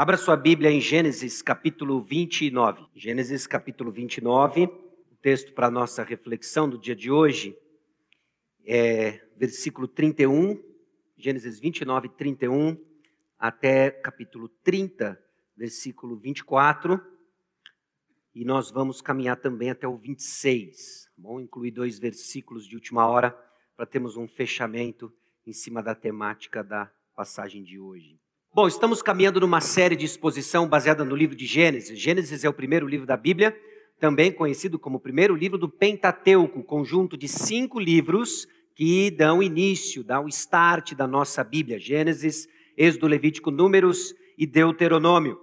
Abra sua Bíblia em Gênesis capítulo 29. Gênesis capítulo 29, o texto para a nossa reflexão do dia de hoje é versículo 31, Gênesis 29, 31, até capítulo 30, versículo 24. E nós vamos caminhar também até o 26. Vamos tá incluir dois versículos de última hora para termos um fechamento em cima da temática da passagem de hoje. Bom, estamos caminhando numa série de exposição baseada no livro de Gênesis. Gênesis é o primeiro livro da Bíblia, também conhecido como o primeiro livro do Pentateuco, conjunto de cinco livros que dão início, dão start da nossa Bíblia. Gênesis, Êxodo, Levítico, Números e Deuteronômio.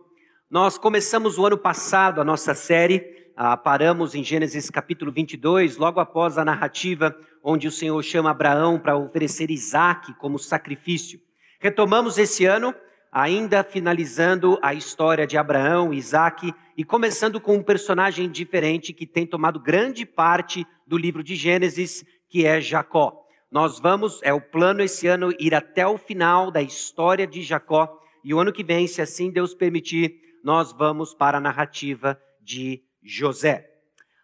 Nós começamos o ano passado a nossa série, ah, paramos em Gênesis capítulo 22, logo após a narrativa onde o Senhor chama Abraão para oferecer Isaac como sacrifício. Retomamos esse ano ainda finalizando a história de Abraão, Isaac e começando com um personagem diferente que tem tomado grande parte do livro de Gênesis, que é Jacó. Nós vamos, é o plano esse ano, ir até o final da história de Jacó, e o ano que vem, se assim Deus permitir, nós vamos para a narrativa de José.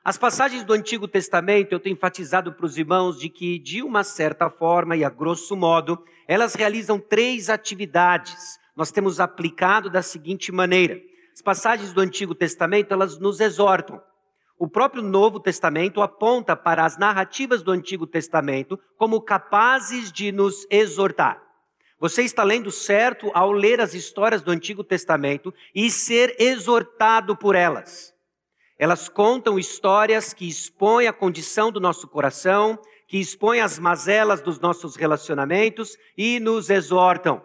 As passagens do Antigo Testamento, eu tenho enfatizado para os irmãos de que, de uma certa forma e a grosso modo, elas realizam três atividades nós temos aplicado da seguinte maneira: as passagens do Antigo Testamento, elas nos exortam. O próprio Novo Testamento aponta para as narrativas do Antigo Testamento como capazes de nos exortar. Você está lendo certo ao ler as histórias do Antigo Testamento e ser exortado por elas. Elas contam histórias que expõem a condição do nosso coração, que expõem as mazelas dos nossos relacionamentos e nos exortam.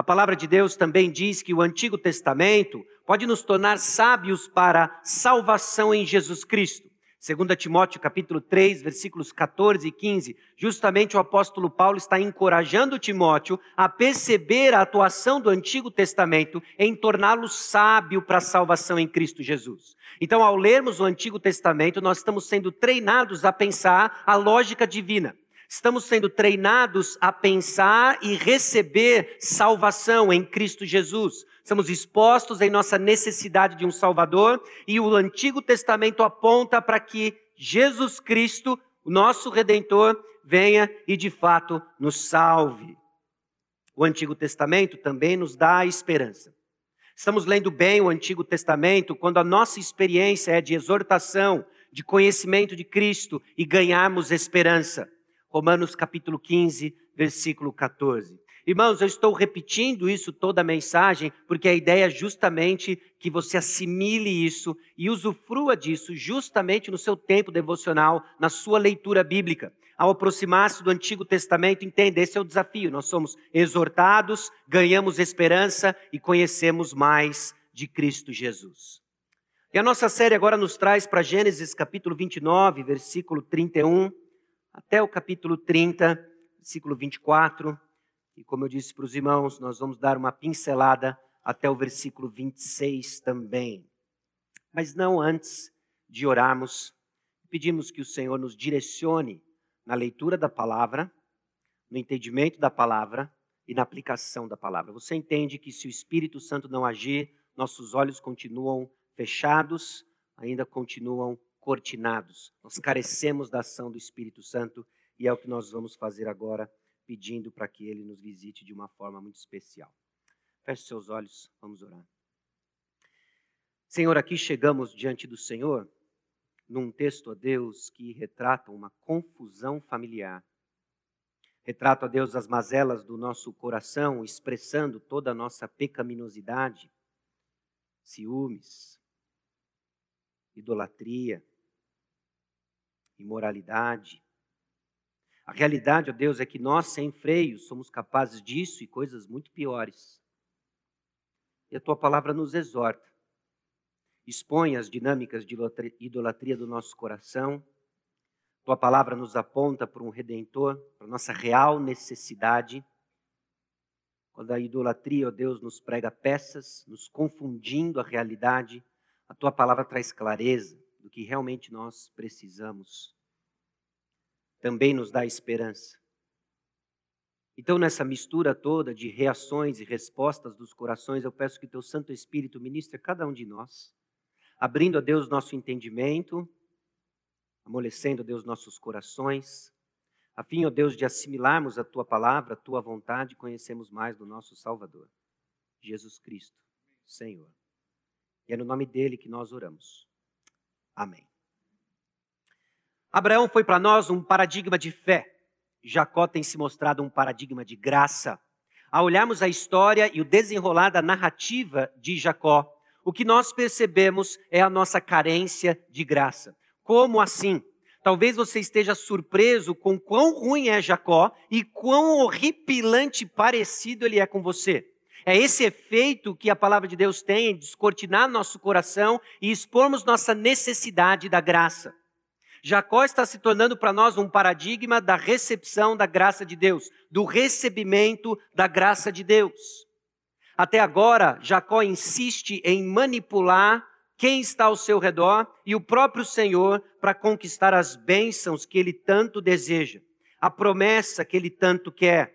A palavra de Deus também diz que o Antigo Testamento pode nos tornar sábios para salvação em Jesus Cristo. 2 Timóteo capítulo 3, versículos 14 e 15, justamente o apóstolo Paulo está encorajando Timóteo a perceber a atuação do Antigo Testamento em torná-lo sábio para a salvação em Cristo Jesus. Então, ao lermos o Antigo Testamento, nós estamos sendo treinados a pensar a lógica divina. Estamos sendo treinados a pensar e receber salvação em Cristo Jesus. Estamos expostos em nossa necessidade de um Salvador e o Antigo Testamento aponta para que Jesus Cristo, o nosso Redentor, venha e de fato nos salve. O Antigo Testamento também nos dá esperança. Estamos lendo bem o Antigo Testamento quando a nossa experiência é de exortação, de conhecimento de Cristo e ganharmos esperança. Romanos capítulo 15, versículo 14. Irmãos, eu estou repetindo isso toda a mensagem, porque a ideia é justamente que você assimile isso e usufrua disso justamente no seu tempo devocional, na sua leitura bíblica. Ao aproximar-se do Antigo Testamento, entenda, esse é o desafio. Nós somos exortados, ganhamos esperança e conhecemos mais de Cristo Jesus. E a nossa série agora nos traz para Gênesis capítulo 29, versículo 31 até o capítulo 30, versículo 24. E como eu disse para os irmãos, nós vamos dar uma pincelada até o versículo 26 também. Mas não antes de orarmos, pedimos que o Senhor nos direcione na leitura da palavra, no entendimento da palavra e na aplicação da palavra. Você entende que se o Espírito Santo não agir, nossos olhos continuam fechados, ainda continuam cortinados. Nós carecemos da ação do Espírito Santo e é o que nós vamos fazer agora, pedindo para que ele nos visite de uma forma muito especial. Feche seus olhos, vamos orar. Senhor, aqui chegamos diante do Senhor num texto a Deus que retrata uma confusão familiar. Retrata a Deus as mazelas do nosso coração, expressando toda a nossa pecaminosidade, ciúmes, idolatria, imoralidade. A realidade, ó Deus, é que nós, sem freio, somos capazes disso e coisas muito piores. E a tua palavra nos exorta. Expõe as dinâmicas de idolatria do nosso coração. Tua palavra nos aponta para um redentor, para nossa real necessidade. Quando a idolatria, ó Deus, nos prega peças, nos confundindo a realidade, a tua palavra traz clareza do que realmente nós precisamos. Também nos dá esperança. Então, nessa mistura toda de reações e respostas dos corações, eu peço que teu Santo Espírito ministre a cada um de nós, abrindo a Deus nosso entendimento, amolecendo a Deus nossos corações, a fim, ó Deus, de assimilarmos a tua palavra, a tua vontade, e conhecemos mais do nosso Salvador, Jesus Cristo, Senhor. E é no nome dele que nós oramos. Amém. Abraão foi para nós um paradigma de fé. Jacó tem se mostrado um paradigma de graça. Ao olharmos a história e o desenrolar da narrativa de Jacó, o que nós percebemos é a nossa carência de graça. Como assim? Talvez você esteja surpreso com quão ruim é Jacó e quão horripilante parecido ele é com você. É esse efeito que a palavra de Deus tem em descortinar nosso coração e expormos nossa necessidade da graça. Jacó está se tornando para nós um paradigma da recepção da graça de Deus, do recebimento da graça de Deus. Até agora, Jacó insiste em manipular quem está ao seu redor e o próprio Senhor para conquistar as bênçãos que ele tanto deseja, a promessa que ele tanto quer.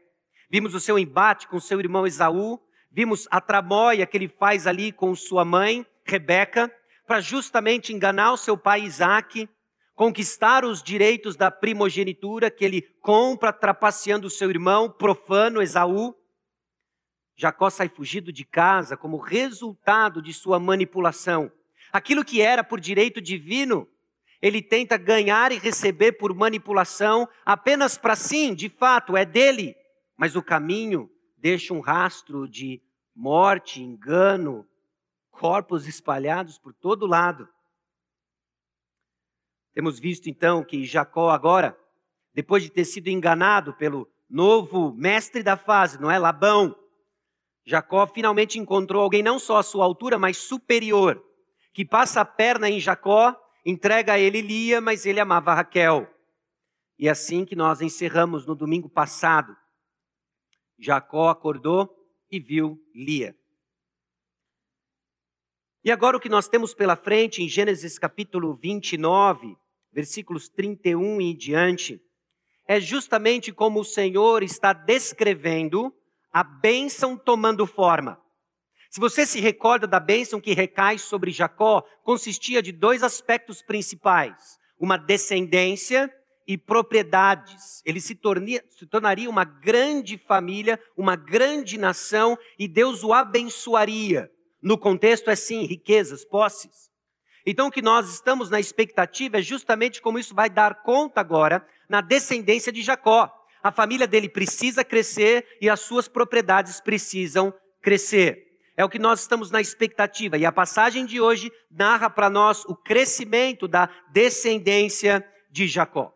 Vimos o seu embate com seu irmão Esaú, vimos a tramóia que ele faz ali com sua mãe, Rebeca, para justamente enganar o seu pai Isaque, conquistar os direitos da primogenitura que ele compra trapaceando o seu irmão profano Esaú. Jacó sai fugido de casa como resultado de sua manipulação. Aquilo que era por direito divino, ele tenta ganhar e receber por manipulação apenas para sim, de fato, é dele, mas o caminho deixa um rastro de morte, engano, corpos espalhados por todo lado. Temos visto então que Jacó agora, depois de ter sido enganado pelo novo mestre da fase, não é Labão, Jacó finalmente encontrou alguém não só à sua altura, mas superior, que passa a perna em Jacó, entrega a ele Lia, mas ele amava Raquel. E é assim que nós encerramos no domingo passado. Jacó acordou e viu Lia. E agora o que nós temos pela frente em Gênesis capítulo 29, versículos 31 e em diante, é justamente como o Senhor está descrevendo a bênção tomando forma. Se você se recorda da bênção que recai sobre Jacó, consistia de dois aspectos principais: uma descendência e propriedades. Ele se, tornia, se tornaria uma grande família, uma grande nação, e Deus o abençoaria. No contexto é sim, riquezas, posses. Então, o que nós estamos na expectativa é justamente como isso vai dar conta agora na descendência de Jacó. A família dele precisa crescer e as suas propriedades precisam crescer. É o que nós estamos na expectativa. E a passagem de hoje narra para nós o crescimento da descendência de Jacó.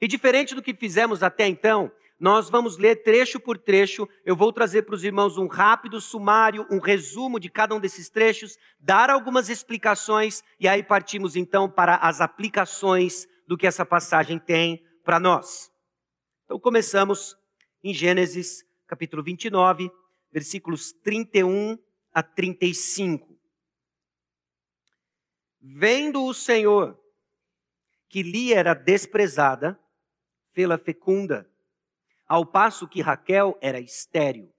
E diferente do que fizemos até então, nós vamos ler trecho por trecho. Eu vou trazer para os irmãos um rápido sumário, um resumo de cada um desses trechos, dar algumas explicações e aí partimos então para as aplicações do que essa passagem tem para nós. Então começamos em Gênesis capítulo 29, versículos 31 a 35. Vendo o Senhor que Lia era desprezada, fê-la fecunda ao passo que Raquel era estéril.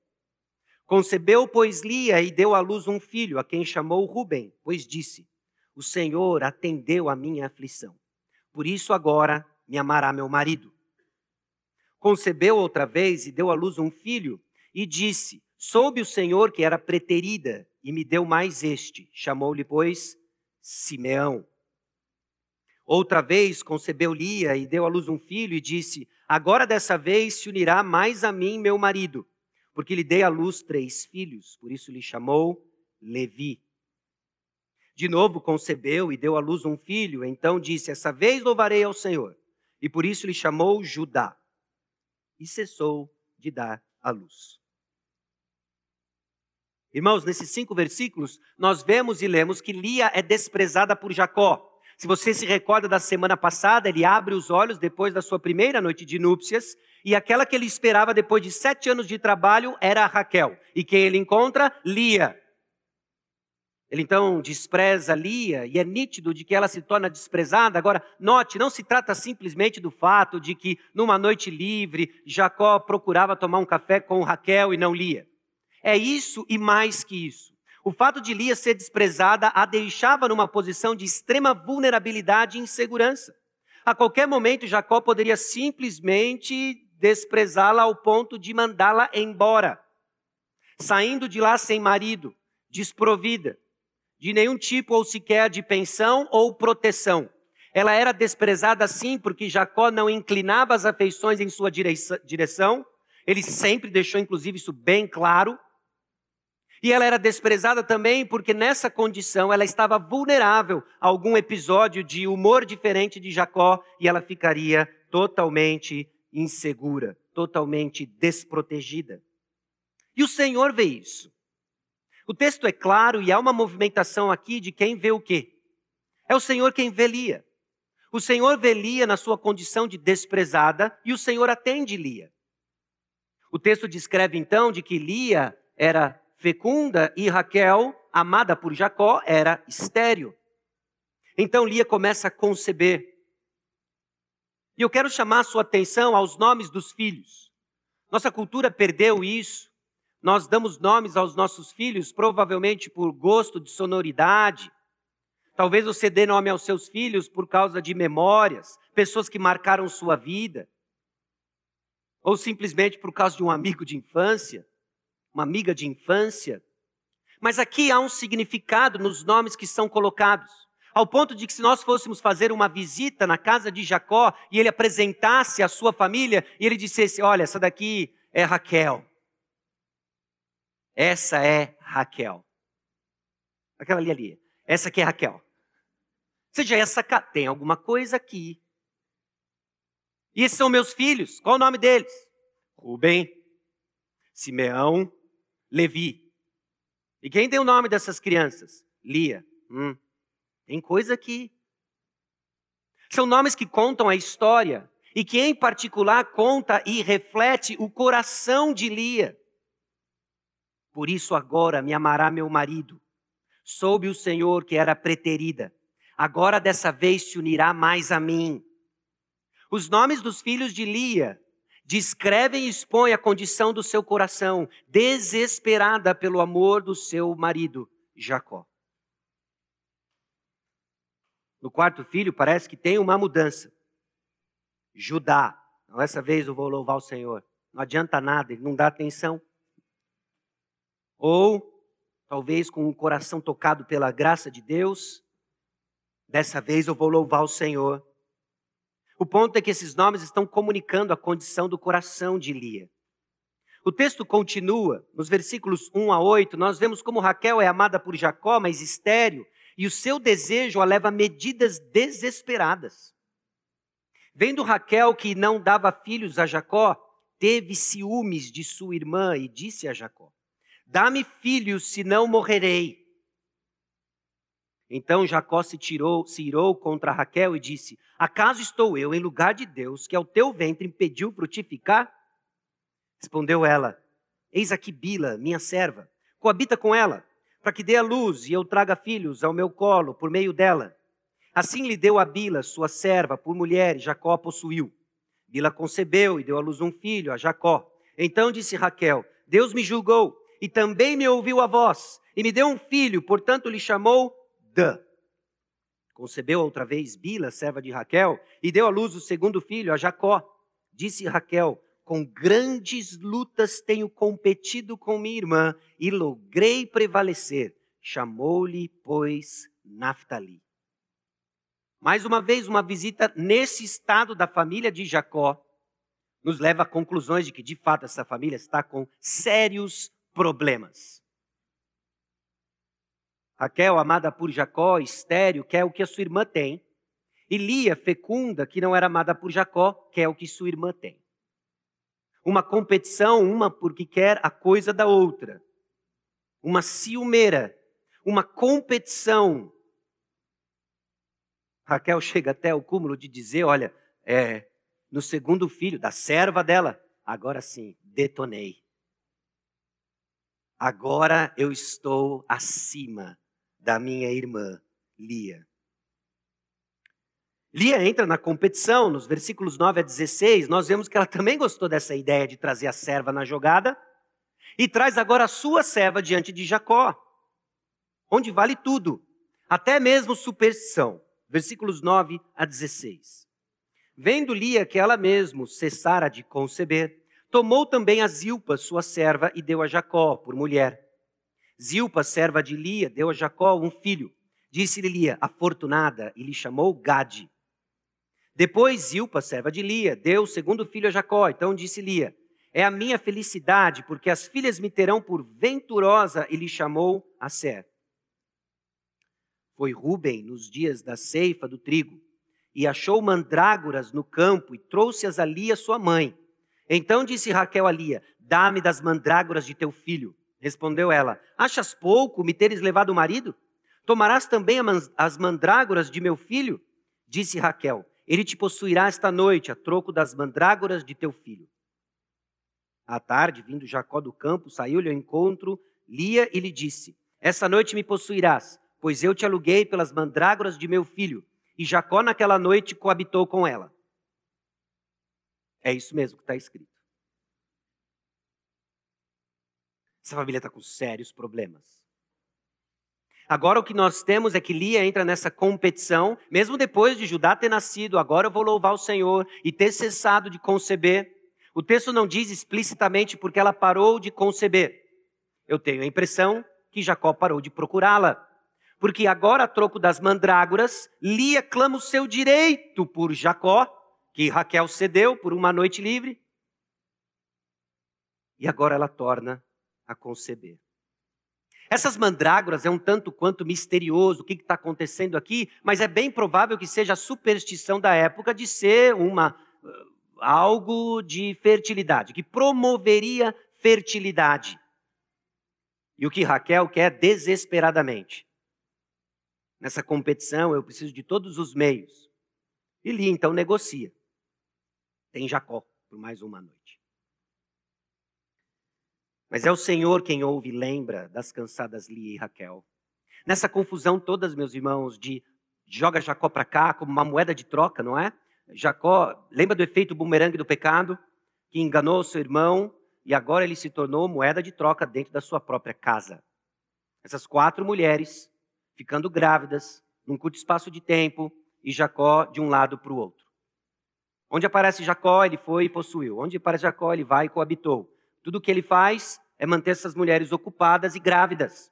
Concebeu, pois, Lia e deu à luz um filho, a quem chamou Rubem, pois disse: O Senhor atendeu a minha aflição. Por isso agora me amará meu marido. Concebeu outra vez e deu à luz um filho, e disse: Soube o Senhor que era preterida, e me deu mais este. Chamou-lhe, pois, Simeão. Outra vez concebeu Lia e deu à luz um filho, e disse: Agora dessa vez se unirá mais a mim meu marido, porque lhe dei à luz três filhos, por isso lhe chamou Levi. De novo concebeu e deu à luz um filho, então disse: Essa vez louvarei ao Senhor. E por isso lhe chamou Judá. E cessou de dar à luz. Irmãos, nesses cinco versículos, nós vemos e lemos que Lia é desprezada por Jacó. Se você se recorda da semana passada, ele abre os olhos depois da sua primeira noite de núpcias, e aquela que ele esperava depois de sete anos de trabalho era a Raquel. E quem ele encontra? Lia. Ele então despreza Lia e é nítido de que ela se torna desprezada. Agora, note, não se trata simplesmente do fato de que numa noite livre Jacó procurava tomar um café com Raquel e não Lia. É isso e mais que isso. O fato de Lia ser desprezada a deixava numa posição de extrema vulnerabilidade e insegurança. A qualquer momento, Jacó poderia simplesmente desprezá-la ao ponto de mandá-la embora, saindo de lá sem marido, desprovida, de nenhum tipo ou sequer de pensão ou proteção. Ela era desprezada sim porque Jacó não inclinava as afeições em sua direção, ele sempre deixou inclusive isso bem claro. E ela era desprezada também porque nessa condição ela estava vulnerável a algum episódio de humor diferente de Jacó e ela ficaria totalmente insegura, totalmente desprotegida. E o Senhor vê isso. O texto é claro e há uma movimentação aqui de quem vê o quê? É o Senhor quem vê Lia. O Senhor vê Lia na sua condição de desprezada e o Senhor atende Lia. O texto descreve então de que Lia era fecunda e Raquel, amada por Jacó, era estéril. Então Lia começa a conceber. E eu quero chamar sua atenção aos nomes dos filhos. Nossa cultura perdeu isso. Nós damos nomes aos nossos filhos provavelmente por gosto de sonoridade. Talvez você dê nome aos seus filhos por causa de memórias, pessoas que marcaram sua vida. Ou simplesmente por causa de um amigo de infância, uma amiga de infância. Mas aqui há um significado nos nomes que são colocados. Ao ponto de que, se nós fôssemos fazer uma visita na casa de Jacó e ele apresentasse a sua família e ele dissesse: Olha, essa daqui é Raquel, essa é Raquel. Aquela ali, ali. Essa aqui é Raquel. Ou seja, essa tem alguma coisa aqui. E esses são meus filhos. Qual o nome deles? Rubem, Simeão, Levi. E quem tem o nome dessas crianças? Lia. Hum, tem coisa aqui. São nomes que contam a história e que, em particular, conta e reflete o coração de Lia. Por isso agora me amará meu marido. Soube o Senhor que era preterida. Agora dessa vez se unirá mais a mim. Os nomes dos filhos de Lia descrevem e expõem a condição do seu coração, desesperada pelo amor do seu marido, Jacó. No quarto filho, parece que tem uma mudança. Judá. Dessa vez eu vou louvar o Senhor. Não adianta nada, ele não dá atenção. Ou talvez com o coração tocado pela graça de Deus, dessa vez eu vou louvar o Senhor. O ponto é que esses nomes estão comunicando a condição do coração de Lia. O texto continua, nos versículos 1 a 8, nós vemos como Raquel é amada por Jacó, mas estéreo, e o seu desejo a leva a medidas desesperadas. Vendo Raquel que não dava filhos a Jacó, teve ciúmes de sua irmã e disse a Jacó: Dá-me filhos, senão morrerei. Então Jacó se tirou, se irou contra Raquel e disse: Acaso estou eu em lugar de Deus, que ao teu ventre impediu frutificar? Respondeu ela: Eis aqui Bila, minha serva, coabita com ela, para que dê a luz e eu traga filhos ao meu colo por meio dela. Assim lhe deu a Bila, sua serva, por mulher, e Jacó possuiu. Bila concebeu e deu à luz um filho, a Jacó. Então disse Raquel: Deus me julgou e também me ouviu a voz, e me deu um filho, portanto lhe chamou Dan. Concebeu outra vez Bila, serva de Raquel, e deu à luz o segundo filho, a Jacó. Disse Raquel: Com grandes lutas tenho competido com minha irmã e logrei prevalecer. Chamou-lhe, pois, Naftali. Mais uma vez, uma visita nesse estado da família de Jacó nos leva a conclusões de que, de fato, essa família está com sérios problemas. Raquel, amada por Jacó, estéreo, quer o que a sua irmã tem. E Lia, fecunda, que não era amada por Jacó, quer o que sua irmã tem. Uma competição, uma porque quer a coisa da outra. Uma ciumeira, uma competição. Raquel chega até o cúmulo de dizer: olha, é, no segundo filho, da serva dela, agora sim, detonei. Agora eu estou acima da minha irmã Lia. Lia entra na competição, nos versículos 9 a 16, nós vemos que ela também gostou dessa ideia de trazer a serva na jogada e traz agora a sua serva diante de Jacó, onde vale tudo, até mesmo superstição. Versículos 9 a 16. Vendo Lia que ela mesmo cessara de conceber, tomou também a Zilpa, sua serva, e deu a Jacó por mulher. Zilpa, serva de Lia, deu a Jacó um filho. Disse-lhe Lia, afortunada, e lhe chamou Gade. Depois Zilpa, serva de Lia, deu o segundo filho a Jacó. Então disse Lia: É a minha felicidade, porque as filhas me terão por venturosa, e lhe chamou Asser. Foi Ruben nos dias da ceifa do trigo, e achou mandrágoras no campo, e trouxe-as a Lia, sua mãe. Então disse Raquel a Lia: Dá-me das mandrágoras de teu filho. Respondeu ela: Achas pouco me teres levado o marido? Tomarás também as mandrágoras de meu filho? Disse Raquel: ele te possuirá esta noite, a troco das mandrágoras de teu filho. À tarde, vindo Jacó do campo, saiu-lhe ao encontro Lia e lhe disse: Essa noite me possuirás, pois eu te aluguei pelas mandrágoras de meu filho. E Jacó naquela noite coabitou com ela. É isso mesmo que está escrito. Essa família está com sérios problemas. Agora o que nós temos é que Lia entra nessa competição, mesmo depois de Judá ter nascido, agora eu vou louvar o Senhor e ter cessado de conceber. O texto não diz explicitamente porque ela parou de conceber. Eu tenho a impressão que Jacó parou de procurá-la. Porque agora, a troco das mandrágoras, Lia clama o seu direito por Jacó, que Raquel cedeu por uma noite livre. E agora ela torna a conceber. Essas mandrágoras é um tanto quanto misterioso o que está acontecendo aqui, mas é bem provável que seja a superstição da época de ser uma uh, algo de fertilidade, que promoveria fertilidade. E o que Raquel quer desesperadamente. Nessa competição eu preciso de todos os meios. E Lia então negocia. Tem Jacó por mais uma noite. Mas é o Senhor quem ouve e lembra das cansadas Lia e Raquel. Nessa confusão todas, meus irmãos, de joga Jacó para cá como uma moeda de troca, não é? Jacó, lembra do efeito bumerangue do pecado? Que enganou seu irmão e agora ele se tornou moeda de troca dentro da sua própria casa. Essas quatro mulheres ficando grávidas num curto espaço de tempo e Jacó de um lado para o outro. Onde aparece Jacó, ele foi e possuiu. Onde aparece Jacó, ele vai e coabitou. Tudo o que ele faz é manter essas mulheres ocupadas e grávidas.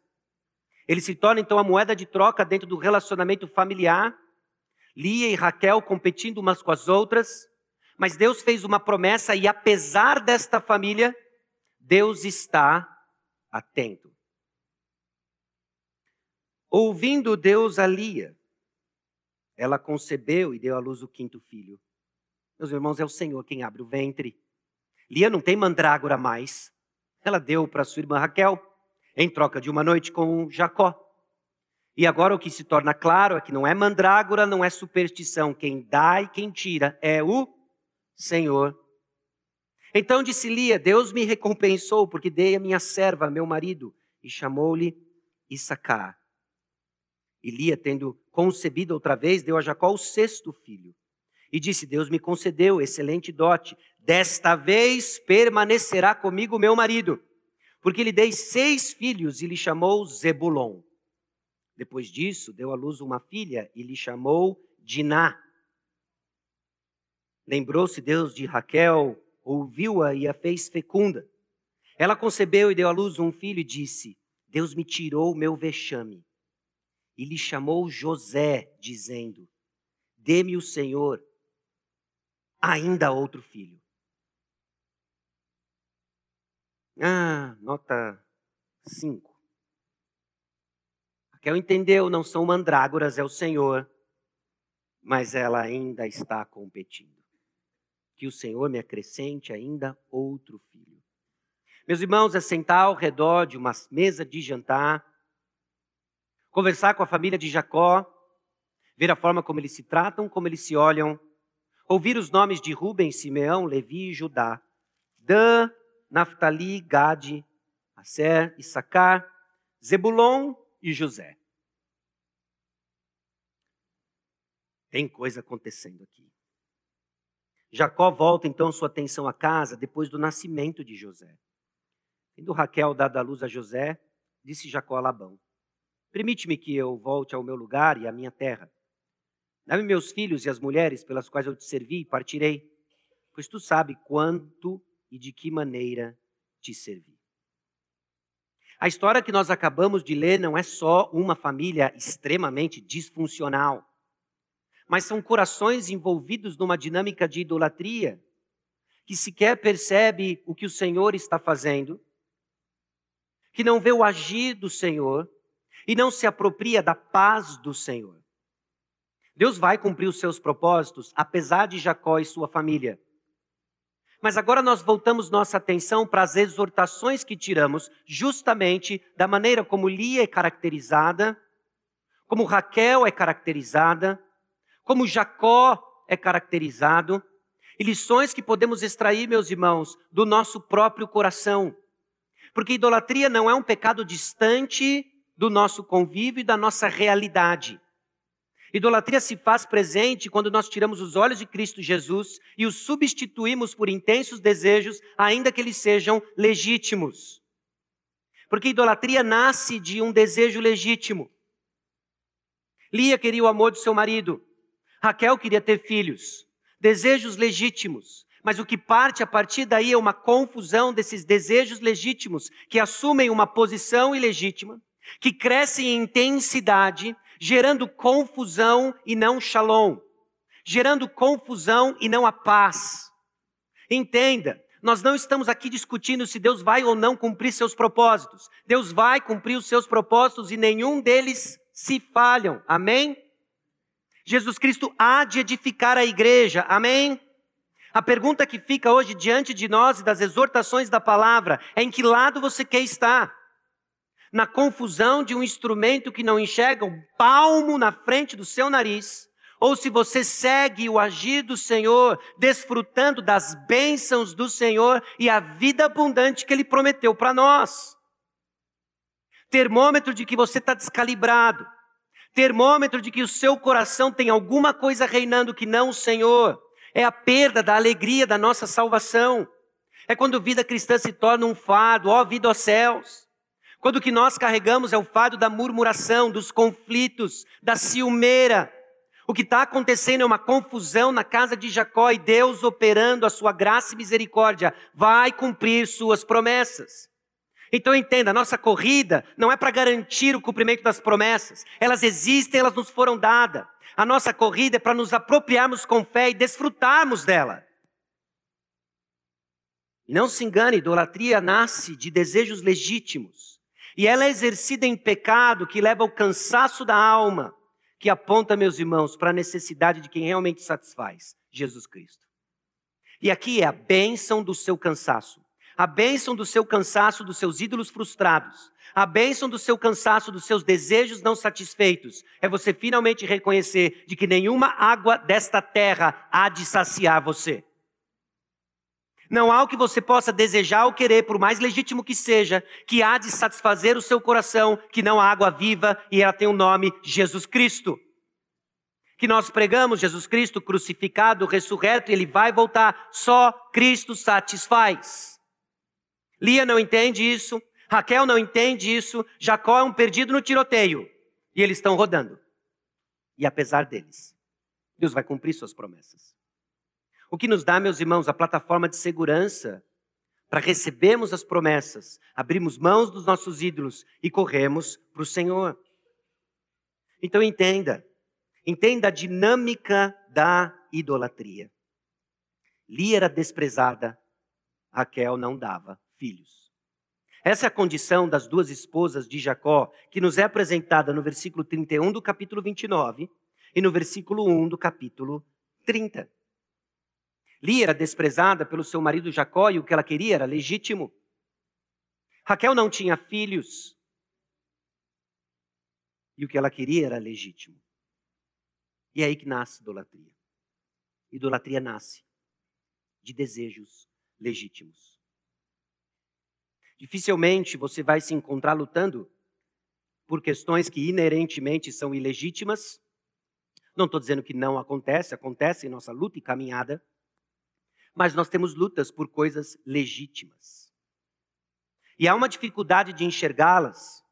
Ele se torna então a moeda de troca dentro do relacionamento familiar. Lia e Raquel competindo umas com as outras. Mas Deus fez uma promessa e apesar desta família, Deus está atento. Ouvindo Deus a Lia, ela concebeu e deu à luz o quinto filho. Meus irmãos, é o Senhor quem abre o ventre. Lia não tem mandrágora mais. Ela deu para sua irmã Raquel, em troca de uma noite com Jacó. E agora o que se torna claro é que não é mandrágora, não é superstição. Quem dá e quem tira é o Senhor. Então disse Lia: Deus me recompensou porque dei a minha serva, meu marido, e chamou-lhe Issacar. E Lia, tendo concebido outra vez, deu a Jacó o sexto filho. E disse: Deus me concedeu excelente dote. Desta vez permanecerá comigo meu marido, porque lhe dei seis filhos e lhe chamou Zebulon. Depois disso, deu à luz uma filha e lhe chamou Diná. Lembrou-se Deus de Raquel, ouviu-a e a fez fecunda. Ela concebeu e deu à luz um filho e disse: Deus me tirou o meu vexame. E lhe chamou José, dizendo: Dê-me o Senhor ainda outro filho. Ah, nota 5. Raquel entendeu, não são mandrágoras, é o Senhor, mas ela ainda está competindo. Que o Senhor me acrescente ainda outro filho. Meus irmãos, é sentar ao redor de uma mesa de jantar, conversar com a família de Jacó, ver a forma como eles se tratam, como eles se olham, ouvir os nomes de Ruben, Simeão, Levi e Judá, Dan, Naftali, Gade, Asser, Issacar, Zebulon e José. Tem coisa acontecendo aqui. Jacó volta então sua atenção à casa depois do nascimento de José. Tendo Raquel dado a luz a José, disse Jacó a Labão: Permite-me que eu volte ao meu lugar e à minha terra. Dá-me meus filhos e as mulheres pelas quais eu te servi e partirei, pois tu sabe quanto e de que maneira te servi. A história que nós acabamos de ler não é só uma família extremamente disfuncional mas são corações envolvidos numa dinâmica de idolatria, que sequer percebe o que o Senhor está fazendo, que não vê o agir do Senhor e não se apropria da paz do Senhor. Deus vai cumprir os seus propósitos, apesar de Jacó e sua família. Mas agora nós voltamos nossa atenção para as exortações que tiramos justamente da maneira como Lia é caracterizada, como Raquel é caracterizada, como Jacó é caracterizado, e lições que podemos extrair, meus irmãos, do nosso próprio coração. Porque idolatria não é um pecado distante do nosso convívio e da nossa realidade. Idolatria se faz presente quando nós tiramos os olhos de Cristo Jesus e os substituímos por intensos desejos, ainda que eles sejam legítimos. Porque idolatria nasce de um desejo legítimo. Lia queria o amor do seu marido, Raquel queria ter filhos, desejos legítimos, mas o que parte a partir daí é uma confusão desses desejos legítimos que assumem uma posição ilegítima, que crescem em intensidade, gerando confusão e não shalom, gerando confusão e não a paz. Entenda, nós não estamos aqui discutindo se Deus vai ou não cumprir seus propósitos. Deus vai cumprir os seus propósitos e nenhum deles se falham. Amém? Jesus Cristo há de edificar a igreja. Amém? A pergunta que fica hoje diante de nós e das exortações da palavra é em que lado você quer estar? Na confusão de um instrumento que não enxerga um palmo na frente do seu nariz, ou se você segue o agir do Senhor, desfrutando das bênçãos do Senhor e a vida abundante que Ele prometeu para nós. Termômetro de que você está descalibrado, termômetro de que o seu coração tem alguma coisa reinando que não o Senhor. É a perda da alegria da nossa salvação. É quando vida cristã se torna um fado, ó vida aos céus. Quando o que nós carregamos é o fado da murmuração, dos conflitos, da ciumeira. O que está acontecendo é uma confusão na casa de Jacó e Deus operando a sua graça e misericórdia vai cumprir suas promessas. Então entenda, a nossa corrida não é para garantir o cumprimento das promessas. Elas existem, elas nos foram dadas. A nossa corrida é para nos apropriarmos com fé e desfrutarmos dela. E não se engane, idolatria nasce de desejos legítimos. E ela é exercida em pecado que leva ao cansaço da alma, que aponta, meus irmãos, para a necessidade de quem realmente satisfaz, Jesus Cristo. E aqui é a bênção do seu cansaço a bênção do seu cansaço dos seus ídolos frustrados, a bênção do seu cansaço dos seus desejos não satisfeitos, é você finalmente reconhecer de que nenhuma água desta terra há de saciar você. Não há o que você possa desejar ou querer, por mais legítimo que seja, que há de satisfazer o seu coração, que não há água viva e ela tem o um nome Jesus Cristo. Que nós pregamos Jesus Cristo crucificado, ressurreto, e ele vai voltar, só Cristo satisfaz. Lia não entende isso, Raquel não entende isso, Jacó é um perdido no tiroteio. E eles estão rodando. E apesar deles, Deus vai cumprir suas promessas. O que nos dá, meus irmãos, a plataforma de segurança para recebermos as promessas, abrimos mãos dos nossos ídolos e corremos para o Senhor. Então entenda, entenda a dinâmica da idolatria. Lia era desprezada, Raquel não dava filhos. Essa é a condição das duas esposas de Jacó, que nos é apresentada no versículo 31 do capítulo 29 e no versículo 1 do capítulo 30. Lia era desprezada pelo seu marido Jacó e o que ela queria era legítimo. Raquel não tinha filhos e o que ela queria era legítimo. E é aí que nasce idolatria. Idolatria nasce de desejos legítimos. Dificilmente você vai se encontrar lutando por questões que inerentemente são ilegítimas, Não estou dizendo que não acontece, acontece em nossa luta e caminhada, mas nós temos lutas por coisas legítimas. E há uma dificuldade de enxergá-las.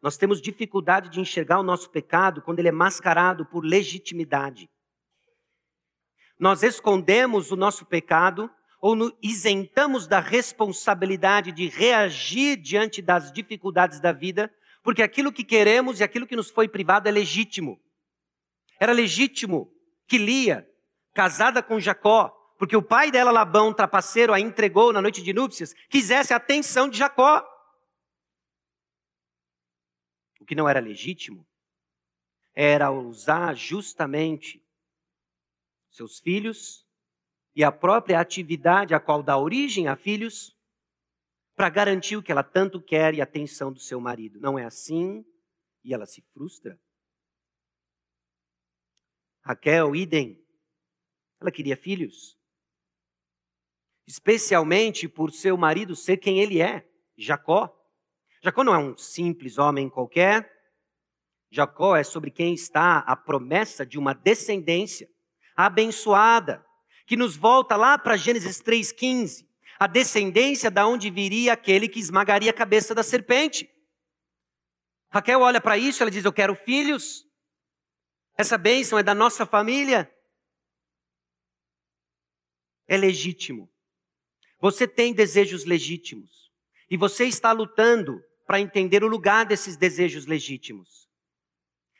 Nós temos dificuldade de enxergar o nosso pecado quando ele é mascarado por legitimidade. Nós escondemos o nosso pecado ou nos isentamos da responsabilidade de reagir diante das dificuldades da vida, porque aquilo que queremos e aquilo que nos foi privado é legítimo. Era legítimo que Lia, casada com Jacó, porque o pai dela, Labão, trapaceiro, a entregou na noite de núpcias, quisesse a atenção de Jacó. O que não era legítimo era usar justamente seus filhos e a própria atividade a qual dá origem a filhos para garantir o que ela tanto quer e a atenção do seu marido. Não é assim e ela se frustra. Raquel, idem. Ela queria filhos. Especialmente por seu marido ser quem ele é, Jacó. Jacó não é um simples homem qualquer. Jacó é sobre quem está a promessa de uma descendência abençoada, que nos volta lá para Gênesis 3,15. A descendência da onde viria aquele que esmagaria a cabeça da serpente. Raquel olha para isso, ela diz: Eu quero filhos. Essa bênção é da nossa família. É legítimo. Você tem desejos legítimos. E você está lutando para entender o lugar desses desejos legítimos.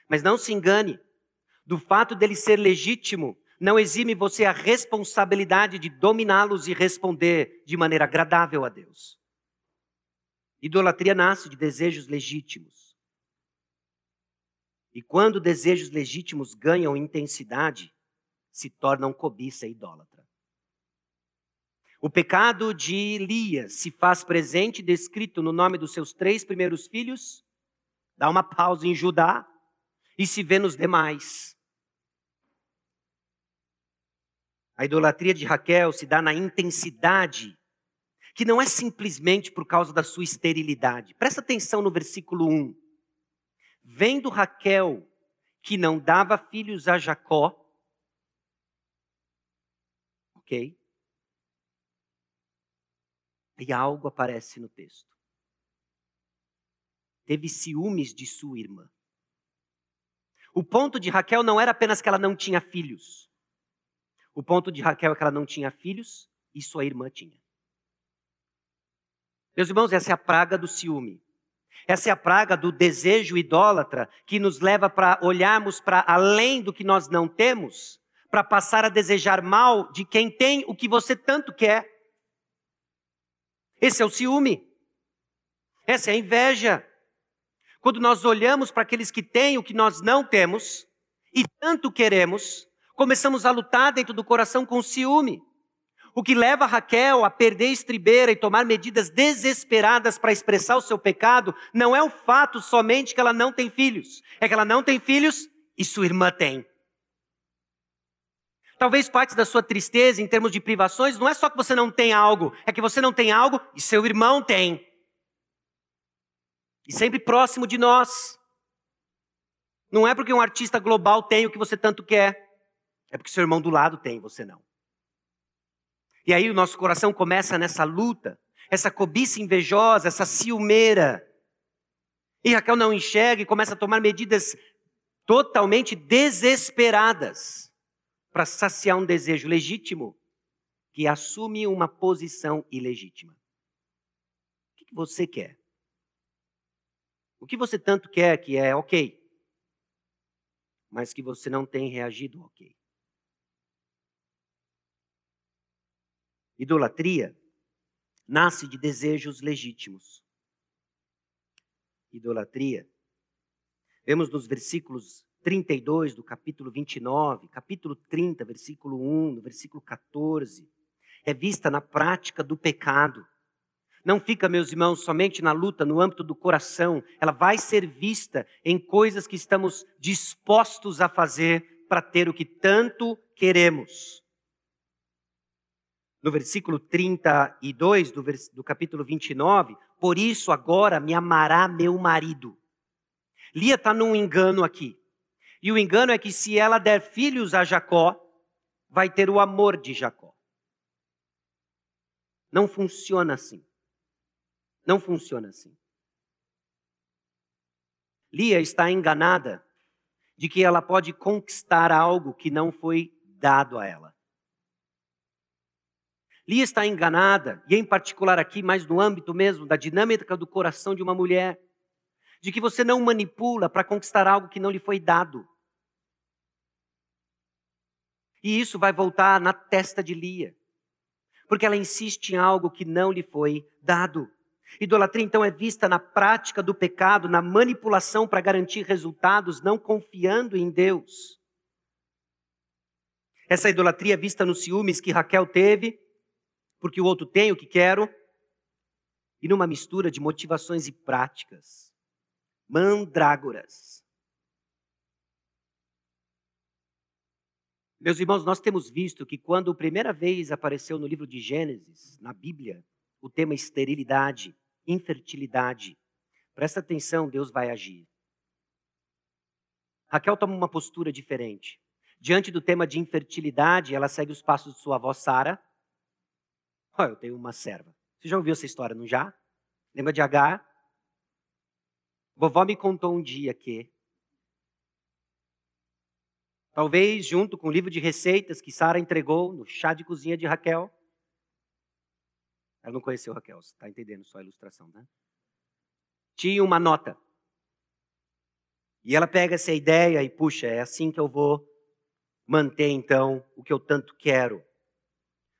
Mas não se engane, do fato dele ser legítimo, não exime você a responsabilidade de dominá-los e responder de maneira agradável a Deus. Idolatria nasce de desejos legítimos. E quando desejos legítimos ganham intensidade, se tornam cobiça idólatra. O pecado de Elias se faz presente, descrito no nome dos seus três primeiros filhos, dá uma pausa em Judá e se vê nos demais. A idolatria de Raquel se dá na intensidade, que não é simplesmente por causa da sua esterilidade. Presta atenção no versículo 1. Vendo Raquel que não dava filhos a Jacó, ok? E algo aparece no texto. Teve ciúmes de sua irmã. O ponto de Raquel não era apenas que ela não tinha filhos. O ponto de Raquel é que ela não tinha filhos e sua irmã tinha. Meus irmãos, essa é a praga do ciúme. Essa é a praga do desejo idólatra que nos leva para olharmos para além do que nós não temos, para passar a desejar mal de quem tem o que você tanto quer. Esse é o ciúme. Essa é a inveja. Quando nós olhamos para aqueles que têm o que nós não temos e tanto queremos, começamos a lutar dentro do coração com ciúme. O que leva Raquel a perder a estribeira e tomar medidas desesperadas para expressar o seu pecado não é o fato somente que ela não tem filhos, é que ela não tem filhos e sua irmã tem. Talvez parte da sua tristeza em termos de privações não é só que você não tem algo, é que você não tem algo e seu irmão tem. E sempre próximo de nós. Não é porque um artista global tem o que você tanto quer, é porque seu irmão do lado tem, você não. E aí o nosso coração começa nessa luta, essa cobiça invejosa, essa ciumeira. E Raquel não enxerga e começa a tomar medidas totalmente desesperadas para saciar um desejo legítimo que assume uma posição ilegítima. O que você quer? O que você tanto quer que é ok, mas que você não tem reagido ok? Idolatria nasce de desejos legítimos. Idolatria. Vemos nos versículos 32 do capítulo 29, capítulo 30, versículo 1, no versículo 14. É vista na prática do pecado. Não fica, meus irmãos, somente na luta no âmbito do coração, ela vai ser vista em coisas que estamos dispostos a fazer para ter o que tanto queremos no versículo 32 do, vers... do capítulo 29, por isso agora me amará meu marido. Lia está num engano aqui. E o engano é que se ela der filhos a Jacó, vai ter o amor de Jacó. Não funciona assim. Não funciona assim. Lia está enganada de que ela pode conquistar algo que não foi dado a ela. Lia está enganada, e em particular aqui, mais no âmbito mesmo da dinâmica do coração de uma mulher, de que você não manipula para conquistar algo que não lhe foi dado. E isso vai voltar na testa de Lia, porque ela insiste em algo que não lhe foi dado. Idolatria, então, é vista na prática do pecado, na manipulação para garantir resultados, não confiando em Deus. Essa idolatria é vista nos ciúmes que Raquel teve, porque o outro tem o que quero, e numa mistura de motivações e práticas. Mandrágoras. Meus irmãos, nós temos visto que quando a primeira vez apareceu no livro de Gênesis, na Bíblia, o tema esterilidade, infertilidade, presta atenção, Deus vai agir. Raquel toma uma postura diferente. Diante do tema de infertilidade, ela segue os passos de sua avó Sara. Oh, eu tenho uma serva. Você já ouviu essa história, não já? Lembra de Agar? Vovó me contou um dia que Talvez junto com o livro de receitas que Sara entregou no chá de cozinha de Raquel. Ela não conheceu Raquel, você está entendendo só a ilustração, né? Tinha uma nota. E ela pega essa ideia e, puxa, é assim que eu vou manter então o que eu tanto quero.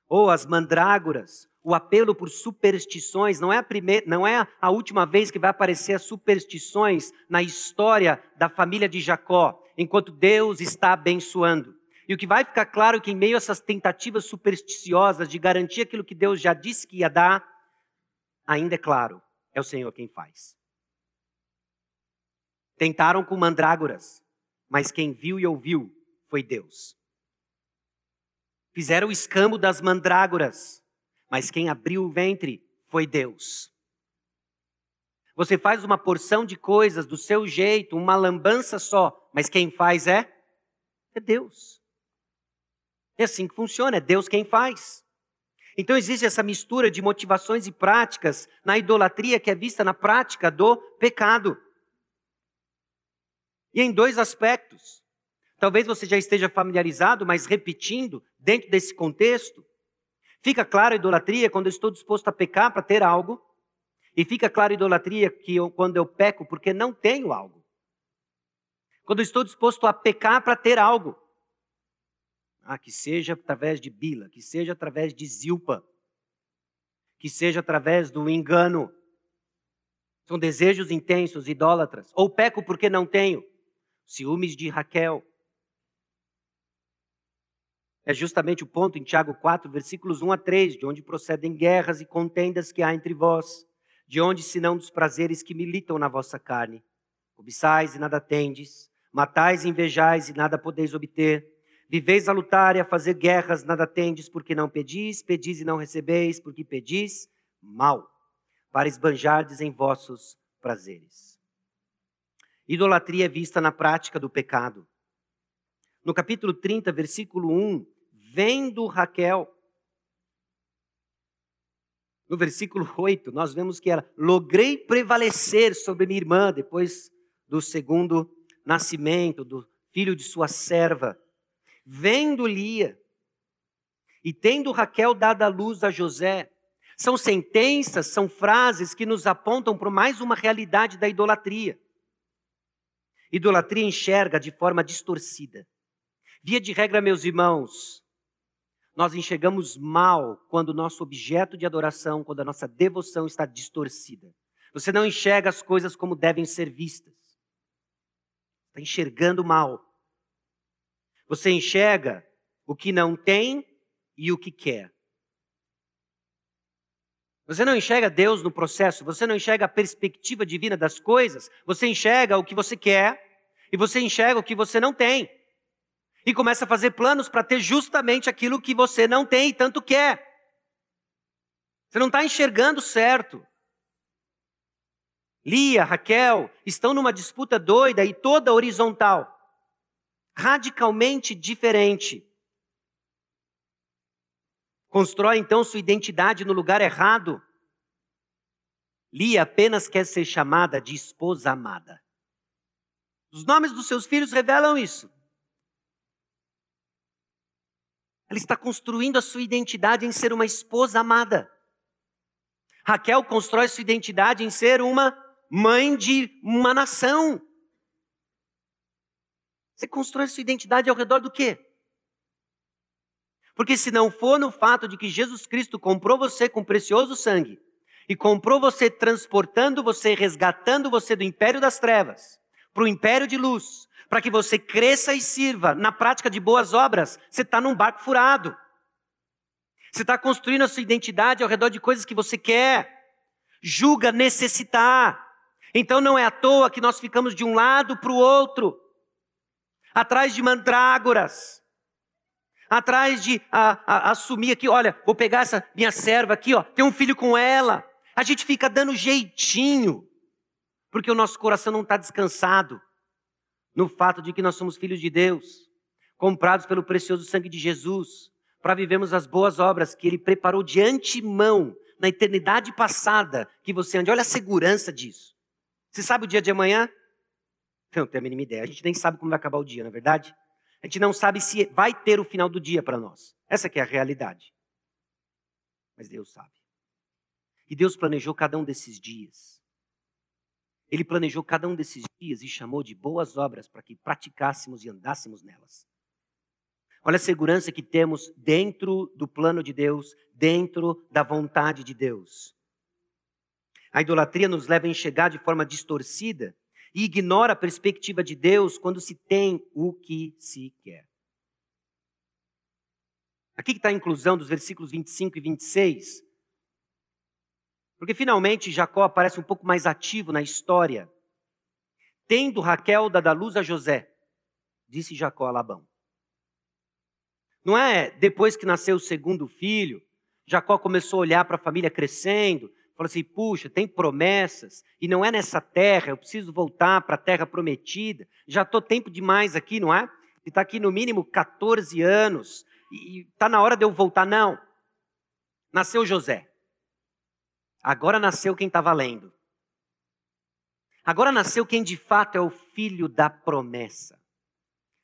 Ou as mandrágoras, o apelo por superstições, não é a primeira, não é a última vez que vai aparecer as superstições na história da família de Jacó enquanto Deus está abençoando. E o que vai ficar claro é que, em meio a essas tentativas supersticiosas de garantir aquilo que Deus já disse que ia dar, ainda é claro, é o Senhor quem faz. Tentaram com mandrágoras, mas quem viu e ouviu foi Deus. Fizeram o escambo das mandrágoras, mas quem abriu o ventre foi Deus. Você faz uma porção de coisas do seu jeito, uma lambança só, mas quem faz é? É Deus. É assim que funciona, é Deus quem faz. Então existe essa mistura de motivações e práticas na idolatria que é vista na prática do pecado. E em dois aspectos. Talvez você já esteja familiarizado, mas repetindo, dentro desse contexto, fica claro a idolatria quando eu estou disposto a pecar para ter algo, e fica claro a idolatria que eu, quando eu peco porque não tenho algo. Quando eu estou disposto a pecar para ter algo. Ah, que seja através de Bila, que seja através de Zilpa, que seja através do engano. São desejos intensos, idólatras. Ou peco porque não tenho. Ciúmes de Raquel. É justamente o ponto em Tiago 4, versículos 1 a 3, de onde procedem guerras e contendas que há entre vós de onde senão dos prazeres que militam na vossa carne? Cobiçais e nada tendes, matais e invejais e nada podeis obter. Viveis a lutar e a fazer guerras, nada tendes, porque não pedis, pedis e não recebeis, porque pedis mal, para esbanjardes em vossos prazeres. Idolatria é vista na prática do pecado. No capítulo 30, versículo 1, vendo Raquel, no versículo 8, nós vemos que ela logrei prevalecer sobre minha irmã depois do segundo nascimento, do filho de sua serva. Vendo Lia e tendo Raquel dado a luz a José, são sentenças, são frases que nos apontam para mais uma realidade da idolatria. Idolatria enxerga de forma distorcida. Via de regra, meus irmãos, nós enxergamos mal quando o nosso objeto de adoração, quando a nossa devoção está distorcida. Você não enxerga as coisas como devem ser vistas. Está enxergando mal. Você enxerga o que não tem e o que quer. Você não enxerga Deus no processo, você não enxerga a perspectiva divina das coisas, você enxerga o que você quer e você enxerga o que você não tem e começa a fazer planos para ter justamente aquilo que você não tem e tanto quer. Você não está enxergando certo. Lia, Raquel estão numa disputa doida e toda horizontal. radicalmente diferente. Constrói então sua identidade no lugar errado. Lia apenas quer ser chamada de esposa amada. Os nomes dos seus filhos revelam isso. Ela está construindo a sua identidade em ser uma esposa amada. Raquel constrói sua identidade em ser uma mãe de uma nação. Você constrói sua identidade ao redor do quê? Porque se não for no fato de que Jesus Cristo comprou você com precioso sangue, e comprou você transportando você, resgatando você do império das trevas para o império de luz, para que você cresça e sirva na prática de boas obras, você está num barco furado. Você está construindo a sua identidade ao redor de coisas que você quer, julga necessitar. Então não é à toa que nós ficamos de um lado para o outro, atrás de mandrágoras, atrás de a, a, assumir aqui, olha, vou pegar essa minha serva aqui, ó, tem um filho com ela, a gente fica dando jeitinho, porque o nosso coração não está descansado no fato de que nós somos filhos de Deus, comprados pelo precioso sangue de Jesus, para vivermos as boas obras que Ele preparou de antemão, na eternidade passada, que você ande. Olha a segurança disso. Você sabe o dia de amanhã? Não tenho a mínima ideia. A gente nem sabe como vai acabar o dia, na é verdade? A gente não sabe se vai ter o final do dia para nós. Essa é a realidade. Mas Deus sabe. E Deus planejou cada um desses dias. Ele planejou cada um desses dias e chamou de boas obras para que praticássemos e andássemos nelas. Olha a segurança que temos dentro do plano de Deus, dentro da vontade de Deus. A idolatria nos leva a enxergar de forma distorcida e ignora a perspectiva de Deus quando se tem o que se quer. Aqui está a inclusão dos versículos 25 e 26. Porque finalmente Jacó aparece um pouco mais ativo na história. Tendo Raquel dado a luz a José, disse Jacó a Labão. Não é depois que nasceu o segundo filho, Jacó começou a olhar para a família crescendo, falou assim: puxa, tem promessas, e não é nessa terra, eu preciso voltar para a terra prometida. Já estou tempo demais aqui, não é? E está aqui no mínimo 14 anos, e está na hora de eu voltar. Não. Nasceu José. Agora nasceu quem está valendo. Agora nasceu quem de fato é o filho da promessa.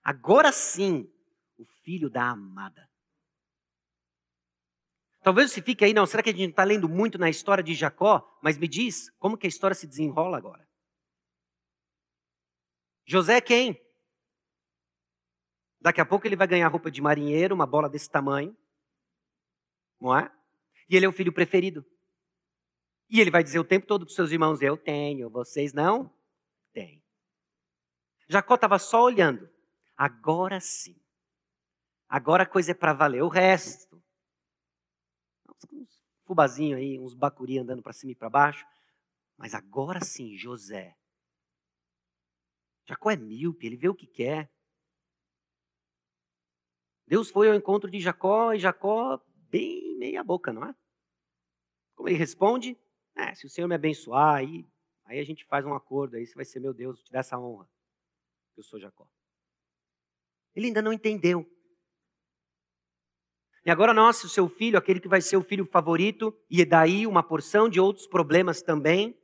Agora sim, o filho da amada. Talvez você fique aí, não, será que a gente está lendo muito na história de Jacó? Mas me diz, como que a história se desenrola agora? José é quem? Daqui a pouco ele vai ganhar roupa de marinheiro, uma bola desse tamanho. Não é? E ele é o filho preferido. E ele vai dizer o tempo todo para os seus irmãos: Eu tenho, vocês não têm. Jacó estava só olhando. Agora sim. Agora a coisa é para valer. O resto. Uns fubazinhos aí, uns bacuri andando para cima e para baixo. Mas agora sim, José. Jacó é míope, ele vê o que quer. Deus foi ao encontro de Jacó e Jacó bem meia boca, não é? Como ele responde? É, se o Senhor me abençoar, aí, aí a gente faz um acordo, aí você vai ser meu Deus, te dá essa honra. Eu sou Jacó. Ele ainda não entendeu. E agora nossa, o seu filho, aquele que vai ser o filho favorito, e daí uma porção de outros problemas também,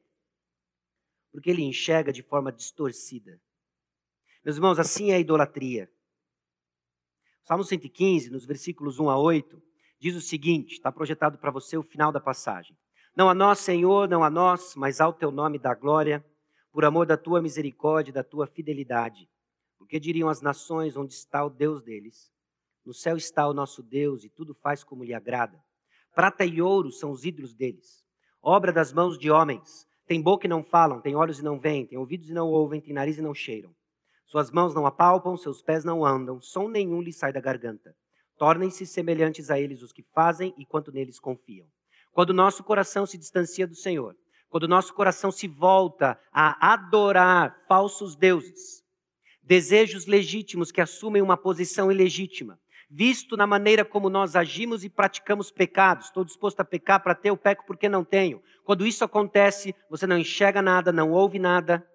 porque ele enxerga de forma distorcida. Meus irmãos, assim é a idolatria. Salmo 115, nos versículos 1 a 8, diz o seguinte: está projetado para você o final da passagem. Não a nós, Senhor, não a nós, mas ao teu nome da glória, por amor da tua misericórdia e da tua fidelidade. Porque diriam as nações onde está o Deus deles? No céu está o nosso Deus e tudo faz como lhe agrada. Prata e ouro são os ídolos deles, obra das mãos de homens. Tem boca e não falam, tem olhos e não veem, tem ouvidos e não ouvem, tem nariz e não cheiram. Suas mãos não apalpam, seus pés não andam, som nenhum lhe sai da garganta. Tornem-se semelhantes a eles os que fazem e quanto neles confiam. Quando o nosso coração se distancia do Senhor, quando o nosso coração se volta a adorar falsos deuses, desejos legítimos que assumem uma posição ilegítima, visto na maneira como nós agimos e praticamos pecados. Estou disposto a pecar para ter o peco porque não tenho. Quando isso acontece, você não enxerga nada, não ouve nada,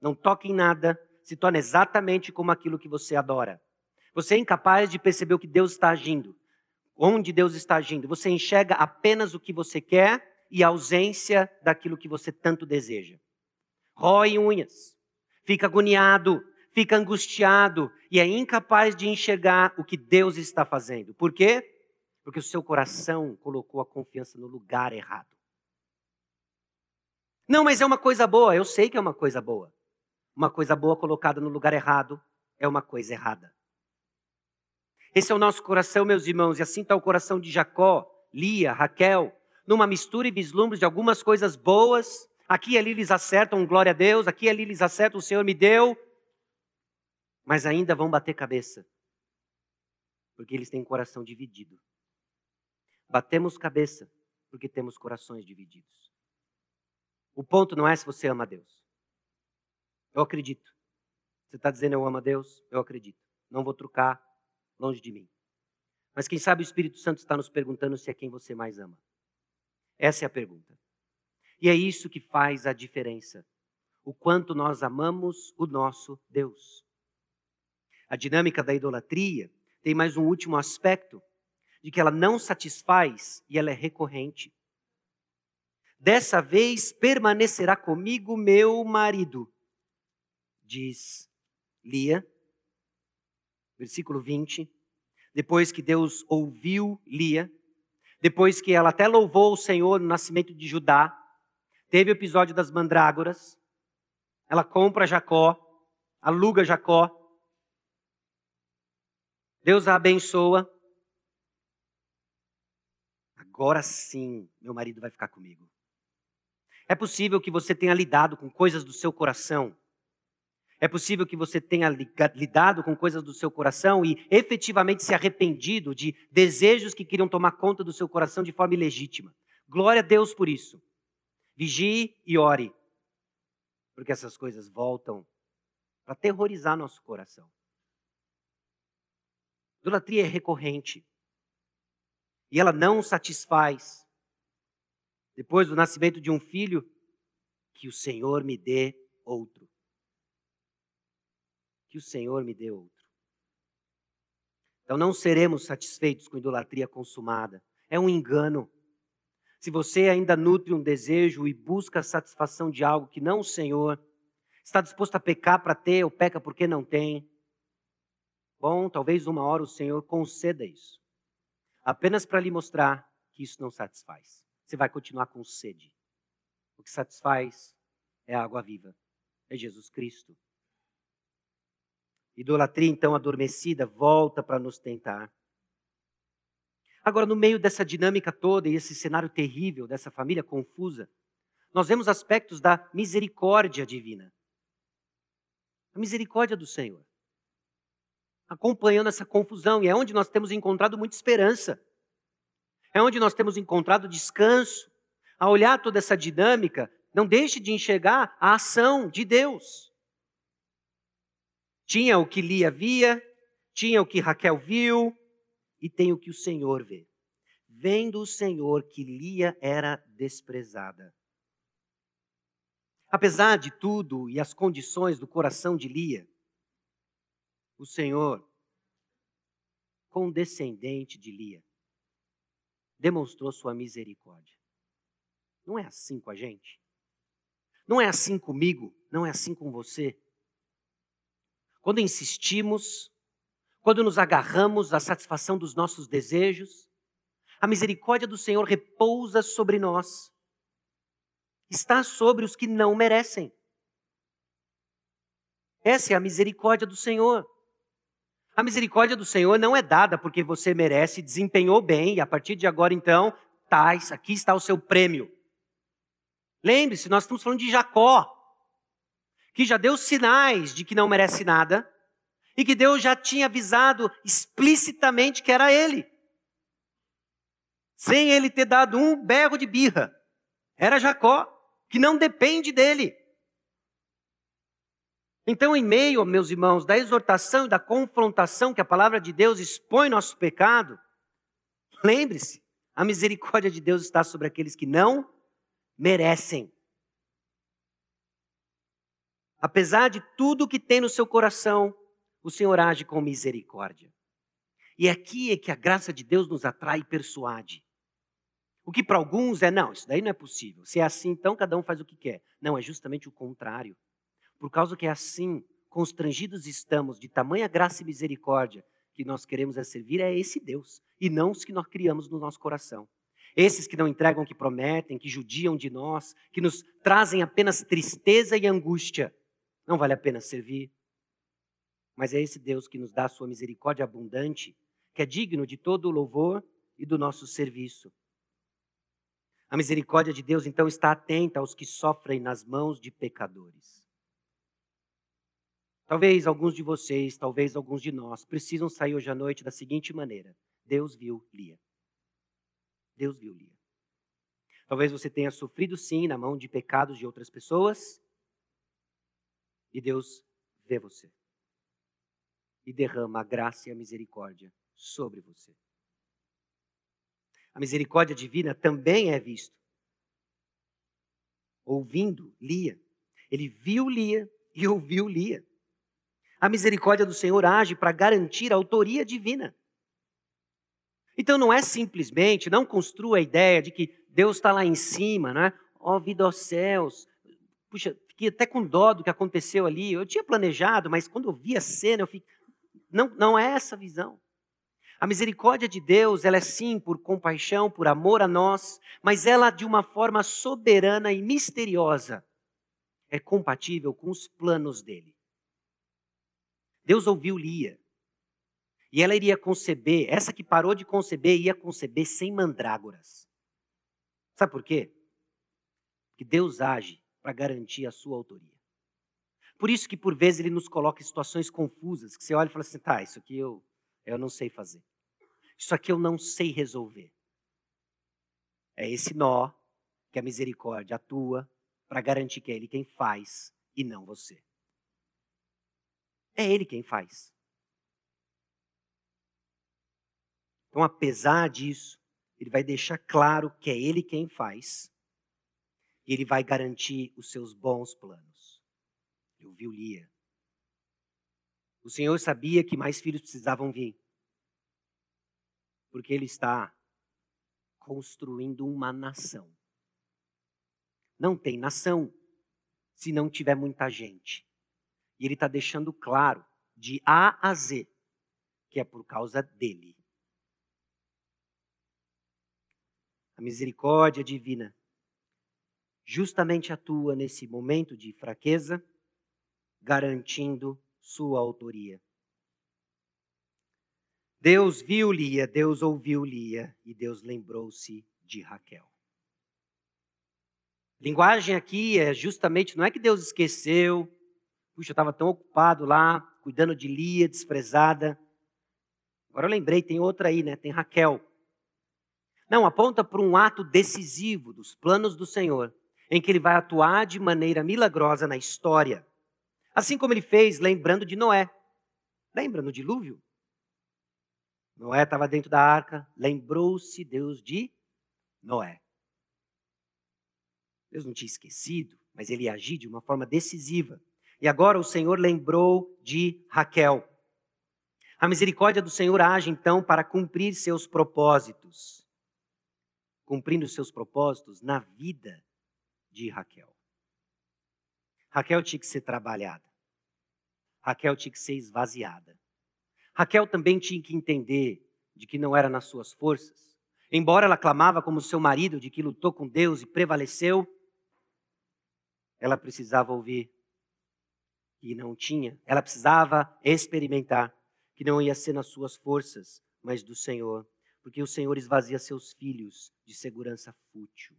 não toca em nada, se torna exatamente como aquilo que você adora. Você é incapaz de perceber o que Deus está agindo, onde Deus está agindo. Você enxerga apenas o que você quer e a ausência daquilo que você tanto deseja. Rói unhas, fica agoniado, fica angustiado e é incapaz de enxergar o que Deus está fazendo. Por quê? Porque o seu coração colocou a confiança no lugar errado. Não, mas é uma coisa boa. Eu sei que é uma coisa boa. Uma coisa boa colocada no lugar errado é uma coisa errada. Esse é o nosso coração, meus irmãos, e assim está o coração de Jacó, Lia, Raquel, numa mistura e vislumbre de algumas coisas boas. Aqui e ali eles acertam, glória a Deus, aqui e ali eles acertam, o Senhor me deu. Mas ainda vão bater cabeça, porque eles têm coração dividido. Batemos cabeça porque temos corações divididos. O ponto não é se você ama a Deus. Eu acredito. Você está dizendo eu amo a Deus? Eu acredito. Não vou trocar longe de mim. Mas quem sabe o Espírito Santo está nos perguntando se é quem você mais ama. Essa é a pergunta. E é isso que faz a diferença. O quanto nós amamos o nosso Deus. A dinâmica da idolatria tem mais um último aspecto, de que ela não satisfaz e ela é recorrente. Dessa vez permanecerá comigo meu marido, diz Lia, versículo 20. Depois que Deus ouviu Lia, depois que ela até louvou o Senhor no nascimento de Judá, teve o episódio das mandrágoras, ela compra Jacó, aluga Jacó, Deus a abençoa, agora sim meu marido vai ficar comigo. É possível que você tenha lidado com coisas do seu coração. É possível que você tenha lidado com coisas do seu coração e efetivamente se arrependido de desejos que queriam tomar conta do seu coração de forma ilegítima. Glória a Deus por isso. Vigie e ore, porque essas coisas voltam para terrorizar nosso coração. Idolatria é recorrente e ela não satisfaz. Depois do nascimento de um filho, que o Senhor me dê outro. Que o Senhor me dê outro. Então não seremos satisfeitos com idolatria consumada. É um engano. Se você ainda nutre um desejo e busca a satisfação de algo que não o Senhor, está disposto a pecar para ter ou peca porque não tem, bom, talvez uma hora o Senhor conceda isso apenas para lhe mostrar que isso não satisfaz. Você vai continuar com sede. O que satisfaz é a água viva, é Jesus Cristo. Idolatria, então, adormecida, volta para nos tentar. Agora, no meio dessa dinâmica toda e esse cenário terrível dessa família confusa, nós vemos aspectos da misericórdia divina. A misericórdia do Senhor acompanhando essa confusão, e é onde nós temos encontrado muita esperança. É onde nós temos encontrado descanso. A olhar toda essa dinâmica, não deixe de enxergar a ação de Deus. Tinha o que Lia via, tinha o que Raquel viu, e tem o que o Senhor vê. Vendo o Senhor que Lia era desprezada. Apesar de tudo e as condições do coração de Lia, o Senhor, condescendente de Lia, demonstrou sua misericórdia. Não é assim com a gente? Não é assim comigo? Não é assim com você? Quando insistimos, quando nos agarramos à satisfação dos nossos desejos, a misericórdia do Senhor repousa sobre nós. Está sobre os que não merecem. Essa é a misericórdia do Senhor. A misericórdia do Senhor não é dada porque você merece, desempenhou bem, e a partir de agora, então, tá, aqui está o seu prêmio. Lembre-se, nós estamos falando de Jacó, que já deu sinais de que não merece nada, e que Deus já tinha avisado explicitamente que era ele. Sem ele ter dado um berro de birra. Era Jacó, que não depende dele. Então, em meio, meus irmãos, da exortação e da confrontação que a palavra de Deus expõe nosso pecado, lembre-se, a misericórdia de Deus está sobre aqueles que não merecem. Apesar de tudo que tem no seu coração, o Senhor age com misericórdia. E aqui é que a graça de Deus nos atrai e persuade. O que para alguns é, não, isso daí não é possível. Se é assim, então cada um faz o que quer. Não, é justamente o contrário. Por causa que é assim, constrangidos estamos de tamanha graça e misericórdia, que nós queremos é servir a esse Deus, e não os que nós criamos no nosso coração. Esses que não entregam o que prometem, que judiam de nós, que nos trazem apenas tristeza e angústia. Não vale a pena servir. Mas é esse Deus que nos dá a sua misericórdia abundante, que é digno de todo o louvor e do nosso serviço. A misericórdia de Deus, então, está atenta aos que sofrem nas mãos de pecadores. Talvez alguns de vocês, talvez alguns de nós, precisam sair hoje à noite da seguinte maneira: Deus viu Lia. Deus viu Lia. Talvez você tenha sofrido sim na mão de pecados de outras pessoas, e Deus vê você. E derrama a graça e a misericórdia sobre você a misericórdia divina também é visto. Ouvindo Lia. Ele viu Lia e ouviu Lia. A misericórdia do Senhor age para garantir a autoria divina. Então não é simplesmente, não construa a ideia de que Deus está lá em cima, né? Ó oh, vida aos céus. Puxa, fiquei até com dó do que aconteceu ali. Eu tinha planejado, mas quando eu vi a cena, eu fiquei. Não, não é essa a visão. A misericórdia de Deus, ela é sim por compaixão, por amor a nós, mas ela de uma forma soberana e misteriosa é compatível com os planos dele. Deus ouviu Lia. E ela iria conceber, essa que parou de conceber, ia conceber sem mandrágoras. Sabe por quê? Que Deus age para garantir a sua autoria. Por isso que por vezes ele nos coloca em situações confusas, que você olha e fala assim, tá, isso aqui eu, eu não sei fazer. Isso aqui eu não sei resolver. É esse nó que a misericórdia atua para garantir que é Ele quem faz e não você. É Ele quem faz. Então, apesar disso, Ele vai deixar claro que é Ele quem faz e Ele vai garantir os seus bons planos. Eu vi o Lia. O Senhor sabia que mais filhos precisavam vir. Porque ele está construindo uma nação. Não tem nação se não tiver muita gente. E ele está deixando claro, de A a Z, que é por causa dele. A misericórdia divina justamente atua nesse momento de fraqueza, garantindo sua autoria. Deus viu Lia, Deus ouviu Lia e Deus lembrou-se de Raquel. Linguagem aqui é justamente, não é que Deus esqueceu, puxa, eu estava tão ocupado lá, cuidando de Lia, desprezada. Agora eu lembrei, tem outra aí, né? Tem Raquel. Não, aponta para um ato decisivo dos planos do Senhor, em que ele vai atuar de maneira milagrosa na história. Assim como ele fez lembrando de Noé. Lembra no dilúvio? Noé estava dentro da arca, lembrou-se Deus de Noé. Deus não tinha esquecido, mas ele agiu de uma forma decisiva. E agora o Senhor lembrou de Raquel. A misericórdia do Senhor age então para cumprir seus propósitos. Cumprindo seus propósitos na vida de Raquel. Raquel tinha que ser trabalhada. Raquel tinha que ser esvaziada. Raquel também tinha que entender de que não era nas suas forças. Embora ela clamava como seu marido de que lutou com Deus e prevaleceu, ela precisava ouvir que não tinha, ela precisava experimentar que não ia ser nas suas forças, mas do Senhor, porque o Senhor esvazia seus filhos de segurança fútil.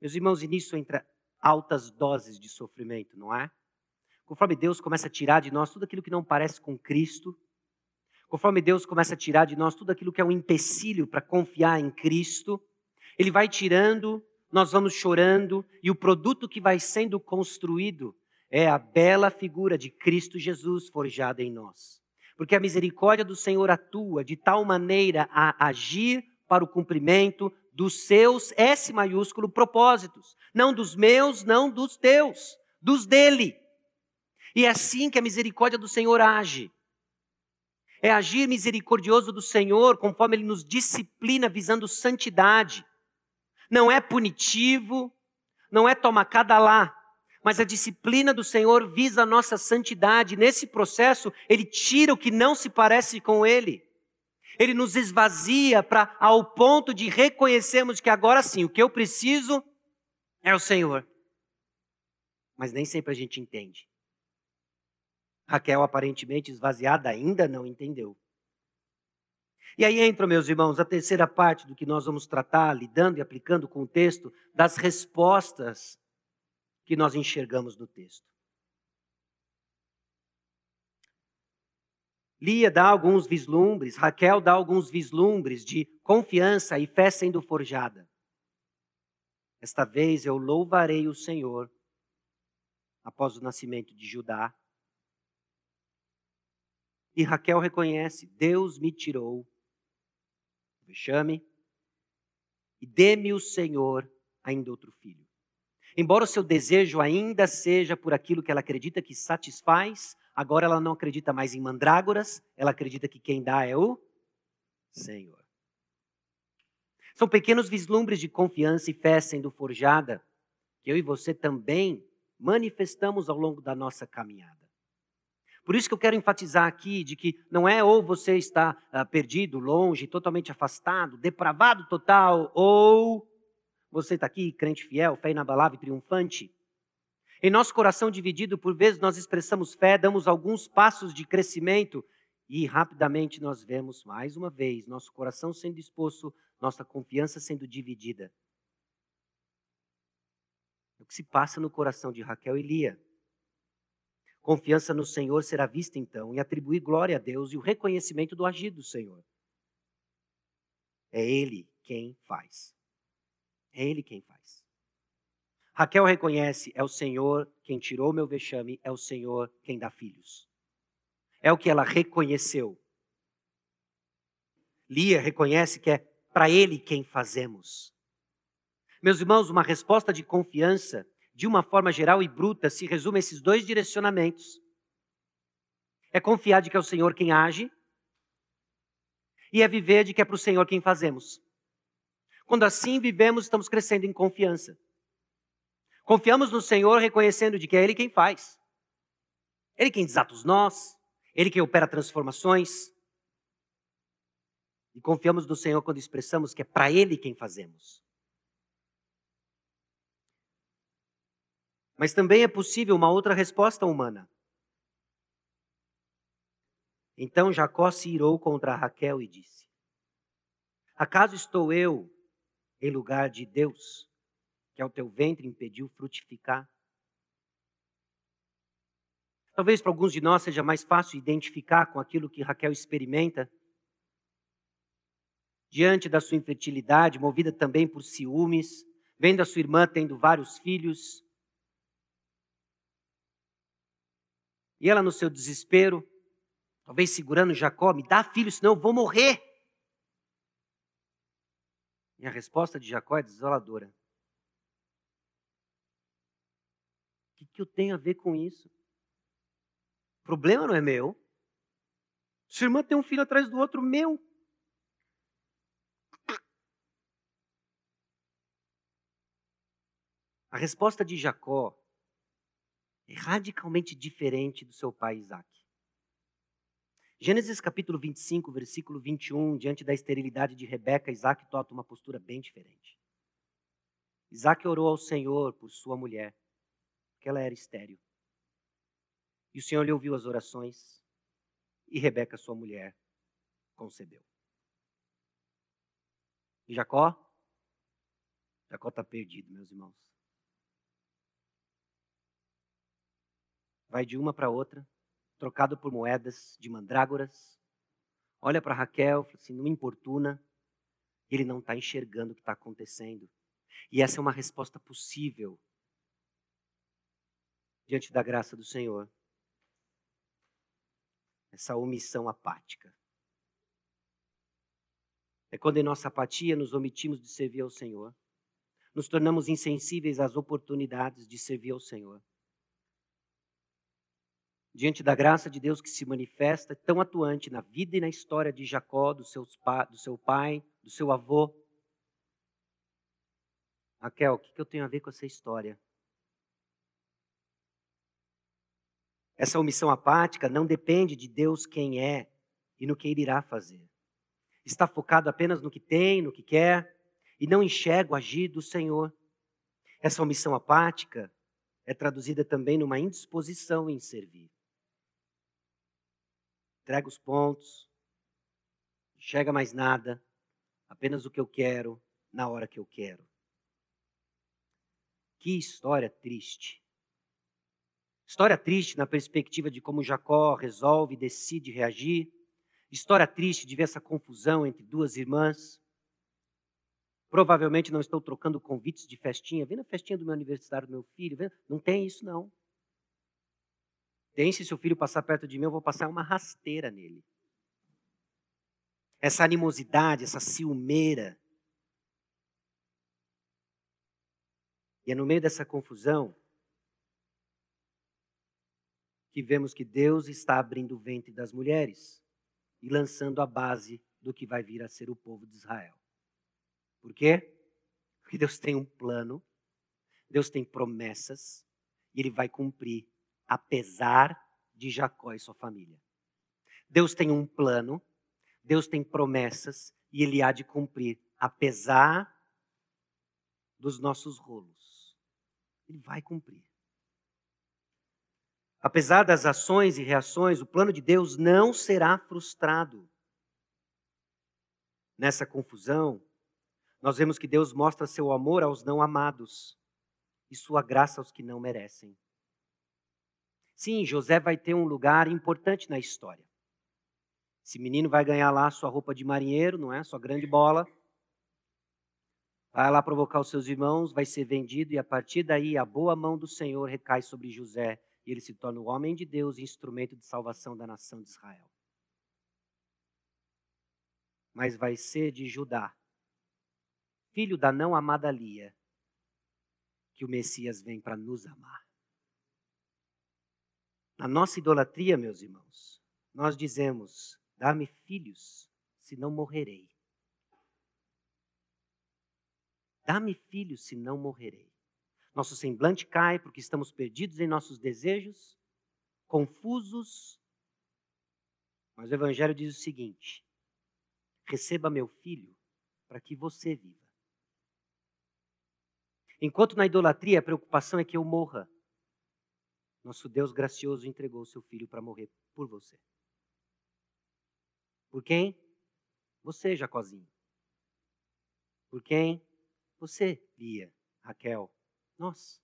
Meus irmãos, e nisso entra altas doses de sofrimento, não é? Conforme Deus começa a tirar de nós tudo aquilo que não parece com Cristo, conforme Deus começa a tirar de nós tudo aquilo que é um empecilho para confiar em Cristo, Ele vai tirando, nós vamos chorando, e o produto que vai sendo construído é a bela figura de Cristo Jesus forjada em nós. Porque a misericórdia do Senhor atua de tal maneira a agir para o cumprimento dos seus, S maiúsculo, propósitos. Não dos meus, não dos teus, dos dele. E é assim que a misericórdia do Senhor age. É agir misericordioso do Senhor conforme ele nos disciplina visando santidade. Não é punitivo, não é toma cada lá, mas a disciplina do Senhor visa a nossa santidade. Nesse processo, ele tira o que não se parece com ele. Ele nos esvazia para ao ponto de reconhecermos que agora sim, o que eu preciso é o Senhor. Mas nem sempre a gente entende. Raquel, aparentemente esvaziada, ainda não entendeu. E aí entra, meus irmãos, a terceira parte do que nós vamos tratar, lidando e aplicando com o texto, das respostas que nós enxergamos no texto. Lia dá alguns vislumbres, Raquel dá alguns vislumbres de confiança e fé sendo forjada. Esta vez eu louvarei o Senhor após o nascimento de Judá e Raquel reconhece: Deus me tirou o vexame e dê-me o Senhor ainda outro filho. Embora o seu desejo ainda seja por aquilo que ela acredita que satisfaz, agora ela não acredita mais em mandrágoras, ela acredita que quem dá é o Senhor. São pequenos vislumbres de confiança e fé sendo forjada, que eu e você também manifestamos ao longo da nossa caminhada. Por isso que eu quero enfatizar aqui de que não é ou você está uh, perdido, longe, totalmente afastado, depravado total, ou você está aqui, crente fiel, fé inabalável e triunfante. Em nosso coração dividido, por vezes nós expressamos fé, damos alguns passos de crescimento e rapidamente nós vemos, mais uma vez, nosso coração sendo exposto, nossa confiança sendo dividida. O que se passa no coração de Raquel e Lia. Confiança no Senhor será vista então em atribuir glória a Deus e o reconhecimento do agir do Senhor. É Ele quem faz. É Ele quem faz. Raquel reconhece: é o Senhor quem tirou meu vexame, é o Senhor quem dá filhos. É o que ela reconheceu. Lia reconhece que é para Ele quem fazemos. Meus irmãos, uma resposta de confiança de uma forma geral e bruta, se resume a esses dois direcionamentos. É confiar de que é o Senhor quem age e é viver de que é para o Senhor quem fazemos. Quando assim vivemos, estamos crescendo em confiança. Confiamos no Senhor reconhecendo de que é Ele quem faz. Ele quem desata os nós, Ele quem opera transformações. E confiamos no Senhor quando expressamos que é para Ele quem fazemos. Mas também é possível uma outra resposta humana. Então Jacó se irou contra Raquel e disse: Acaso estou eu em lugar de Deus, que ao teu ventre impediu frutificar? Talvez para alguns de nós seja mais fácil identificar com aquilo que Raquel experimenta. Diante da sua infertilidade, movida também por ciúmes, vendo a sua irmã tendo vários filhos, E ela, no seu desespero, talvez segurando Jacó, me dá filho, senão eu vou morrer. E a resposta de Jacó é desoladora. Que, que eu tenho a ver com isso? O problema não é meu. Sua irmã tem um filho atrás do outro, meu. A resposta de Jacó é radicalmente diferente do seu pai Isaac. Gênesis capítulo 25, versículo 21, diante da esterilidade de Rebeca, Isaac toma uma postura bem diferente. Isaac orou ao Senhor por sua mulher, porque ela era estéril. E o Senhor lhe ouviu as orações, e Rebeca, sua mulher, concebeu. E Jacó? Jacó está perdido, meus irmãos. vai de uma para outra, trocado por moedas de mandrágoras. Olha para Raquel, assim, não importuna. Ele não está enxergando o que está acontecendo. E essa é uma resposta possível diante da graça do Senhor. Essa omissão apática. É quando em nossa apatia nos omitimos de servir ao Senhor. Nos tornamos insensíveis às oportunidades de servir ao Senhor. Diante da graça de Deus que se manifesta tão atuante na vida e na história de Jacó, do, seus do seu pai, do seu avô. Raquel, o que eu tenho a ver com essa história? Essa omissão apática não depende de Deus quem é e no que ele irá fazer está focado apenas no que tem, no que quer, e não enxerga o agir do Senhor. Essa omissão apática é traduzida também numa indisposição em servir. Entrega os pontos, enxerga mais nada, apenas o que eu quero, na hora que eu quero. Que história triste. História triste na perspectiva de como Jacó resolve e decide reagir História triste de ver essa confusão entre duas irmãs. Provavelmente não estou trocando convites de festinha. Vem na festinha do meu aniversário do meu filho. Vem. Não tem isso, não. Tem, se seu filho passar perto de mim, eu vou passar uma rasteira nele. Essa animosidade, essa ciumeira. E é no meio dessa confusão que vemos que Deus está abrindo o ventre das mulheres e lançando a base do que vai vir a ser o povo de Israel. Por quê? Porque Deus tem um plano, Deus tem promessas e Ele vai cumprir, apesar de Jacó e sua família. Deus tem um plano, Deus tem promessas e Ele há de cumprir, apesar dos nossos rolos. Ele vai cumprir. Apesar das ações e reações, o plano de Deus não será frustrado. Nessa confusão, nós vemos que Deus mostra seu amor aos não amados e sua graça aos que não merecem. Sim, José vai ter um lugar importante na história. Esse menino vai ganhar lá sua roupa de marinheiro, não é? Sua grande bola. Vai lá provocar os seus irmãos, vai ser vendido e a partir daí a boa mão do Senhor recai sobre José e ele se torna o homem de Deus e instrumento de salvação da nação de Israel. Mas vai ser de Judá, filho da não amada Lia, que o Messias vem para nos amar. Na nossa idolatria, meus irmãos, nós dizemos: dá-me filhos, senão morrerei. Dá-me filhos, senão morrerei. Nosso semblante cai porque estamos perdidos em nossos desejos, confusos. Mas o Evangelho diz o seguinte: receba meu filho para que você viva. Enquanto na idolatria a preocupação é que eu morra, nosso Deus gracioso entregou seu filho para morrer por você. Por quem? Você, Jacozinho. Por quem? Você, Lia, Raquel, nós.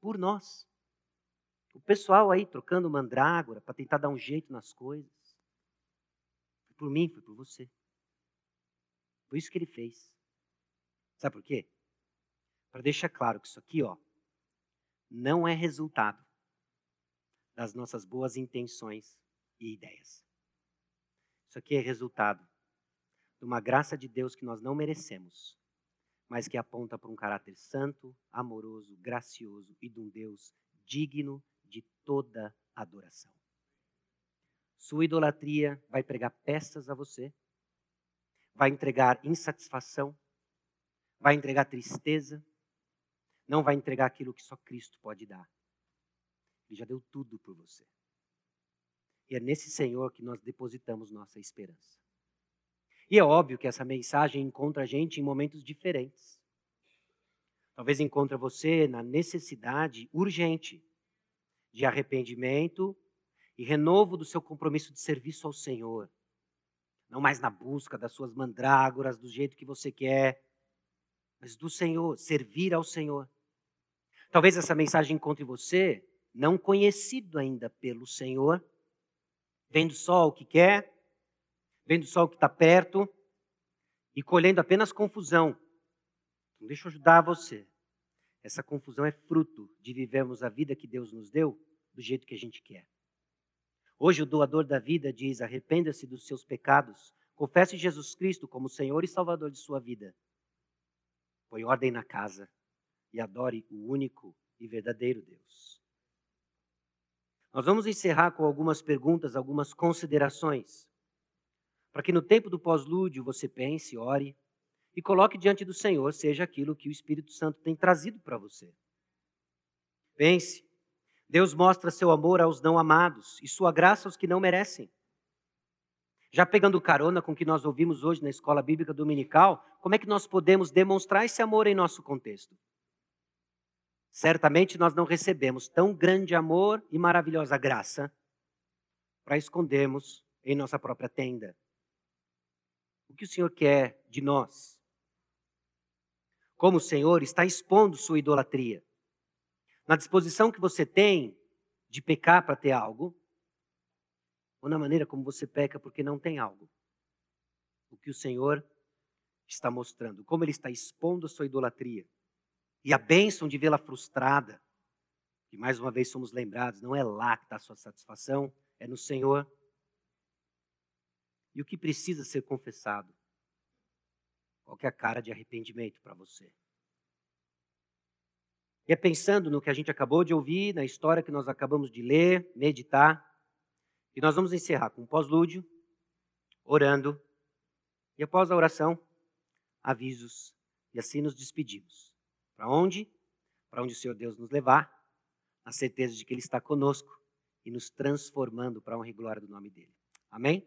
Por nós. O pessoal aí trocando mandrágora para tentar dar um jeito nas coisas. Foi por mim, foi por você. Foi isso que ele fez. Sabe por quê? Para deixar claro que isso aqui, ó, não é resultado das nossas boas intenções e ideias. Isso aqui é resultado de uma graça de Deus que nós não merecemos, mas que aponta para um caráter santo, amoroso, gracioso e de um Deus digno de toda adoração. Sua idolatria vai pregar peças a você, vai entregar insatisfação, vai entregar tristeza, não vai entregar aquilo que só Cristo pode dar. Ele já deu tudo por você. E é nesse Senhor que nós depositamos nossa esperança. E é óbvio que essa mensagem encontra a gente em momentos diferentes. Talvez encontre você na necessidade urgente de arrependimento e renovo do seu compromisso de serviço ao Senhor. Não mais na busca das suas mandrágoras, do jeito que você quer, mas do Senhor, servir ao Senhor. Talvez essa mensagem encontre você não conhecido ainda pelo Senhor, vendo só o que quer, vendo só o que está perto e colhendo apenas confusão. Então, deixa eu ajudar você. Essa confusão é fruto de vivermos a vida que Deus nos deu do jeito que a gente quer. Hoje o doador da vida diz: arrependa-se dos seus pecados, Confesse Jesus Cristo como Senhor e Salvador de sua vida. Põe ordem na casa e adore o único e verdadeiro Deus. Nós vamos encerrar com algumas perguntas, algumas considerações, para que no tempo do pós-lúdio você pense, ore e coloque diante do Senhor, seja aquilo que o Espírito Santo tem trazido para você. Pense, Deus mostra seu amor aos não amados e sua graça aos que não merecem. Já pegando carona com o que nós ouvimos hoje na escola bíblica dominical, como é que nós podemos demonstrar esse amor em nosso contexto? Certamente nós não recebemos tão grande amor e maravilhosa graça para escondermos em nossa própria tenda. O que o Senhor quer de nós? Como o Senhor está expondo sua idolatria? Na disposição que você tem de pecar para ter algo, ou na maneira como você peca porque não tem algo. O que o Senhor está mostrando, como Ele está expondo a sua idolatria. E a bênção de vê-la frustrada, e mais uma vez somos lembrados, não é lá que está a sua satisfação, é no Senhor. E o que precisa ser confessado? Qual é a cara de arrependimento para você? E é pensando no que a gente acabou de ouvir, na história que nós acabamos de ler, meditar, e nós vamos encerrar com um pós-lúdio, orando, e após a oração, avisos, e assim nos despedimos. Para onde? Para onde o Senhor Deus nos levar, na certeza de que Ele está conosco e nos transformando para a honra e glória do nome dEle. Amém?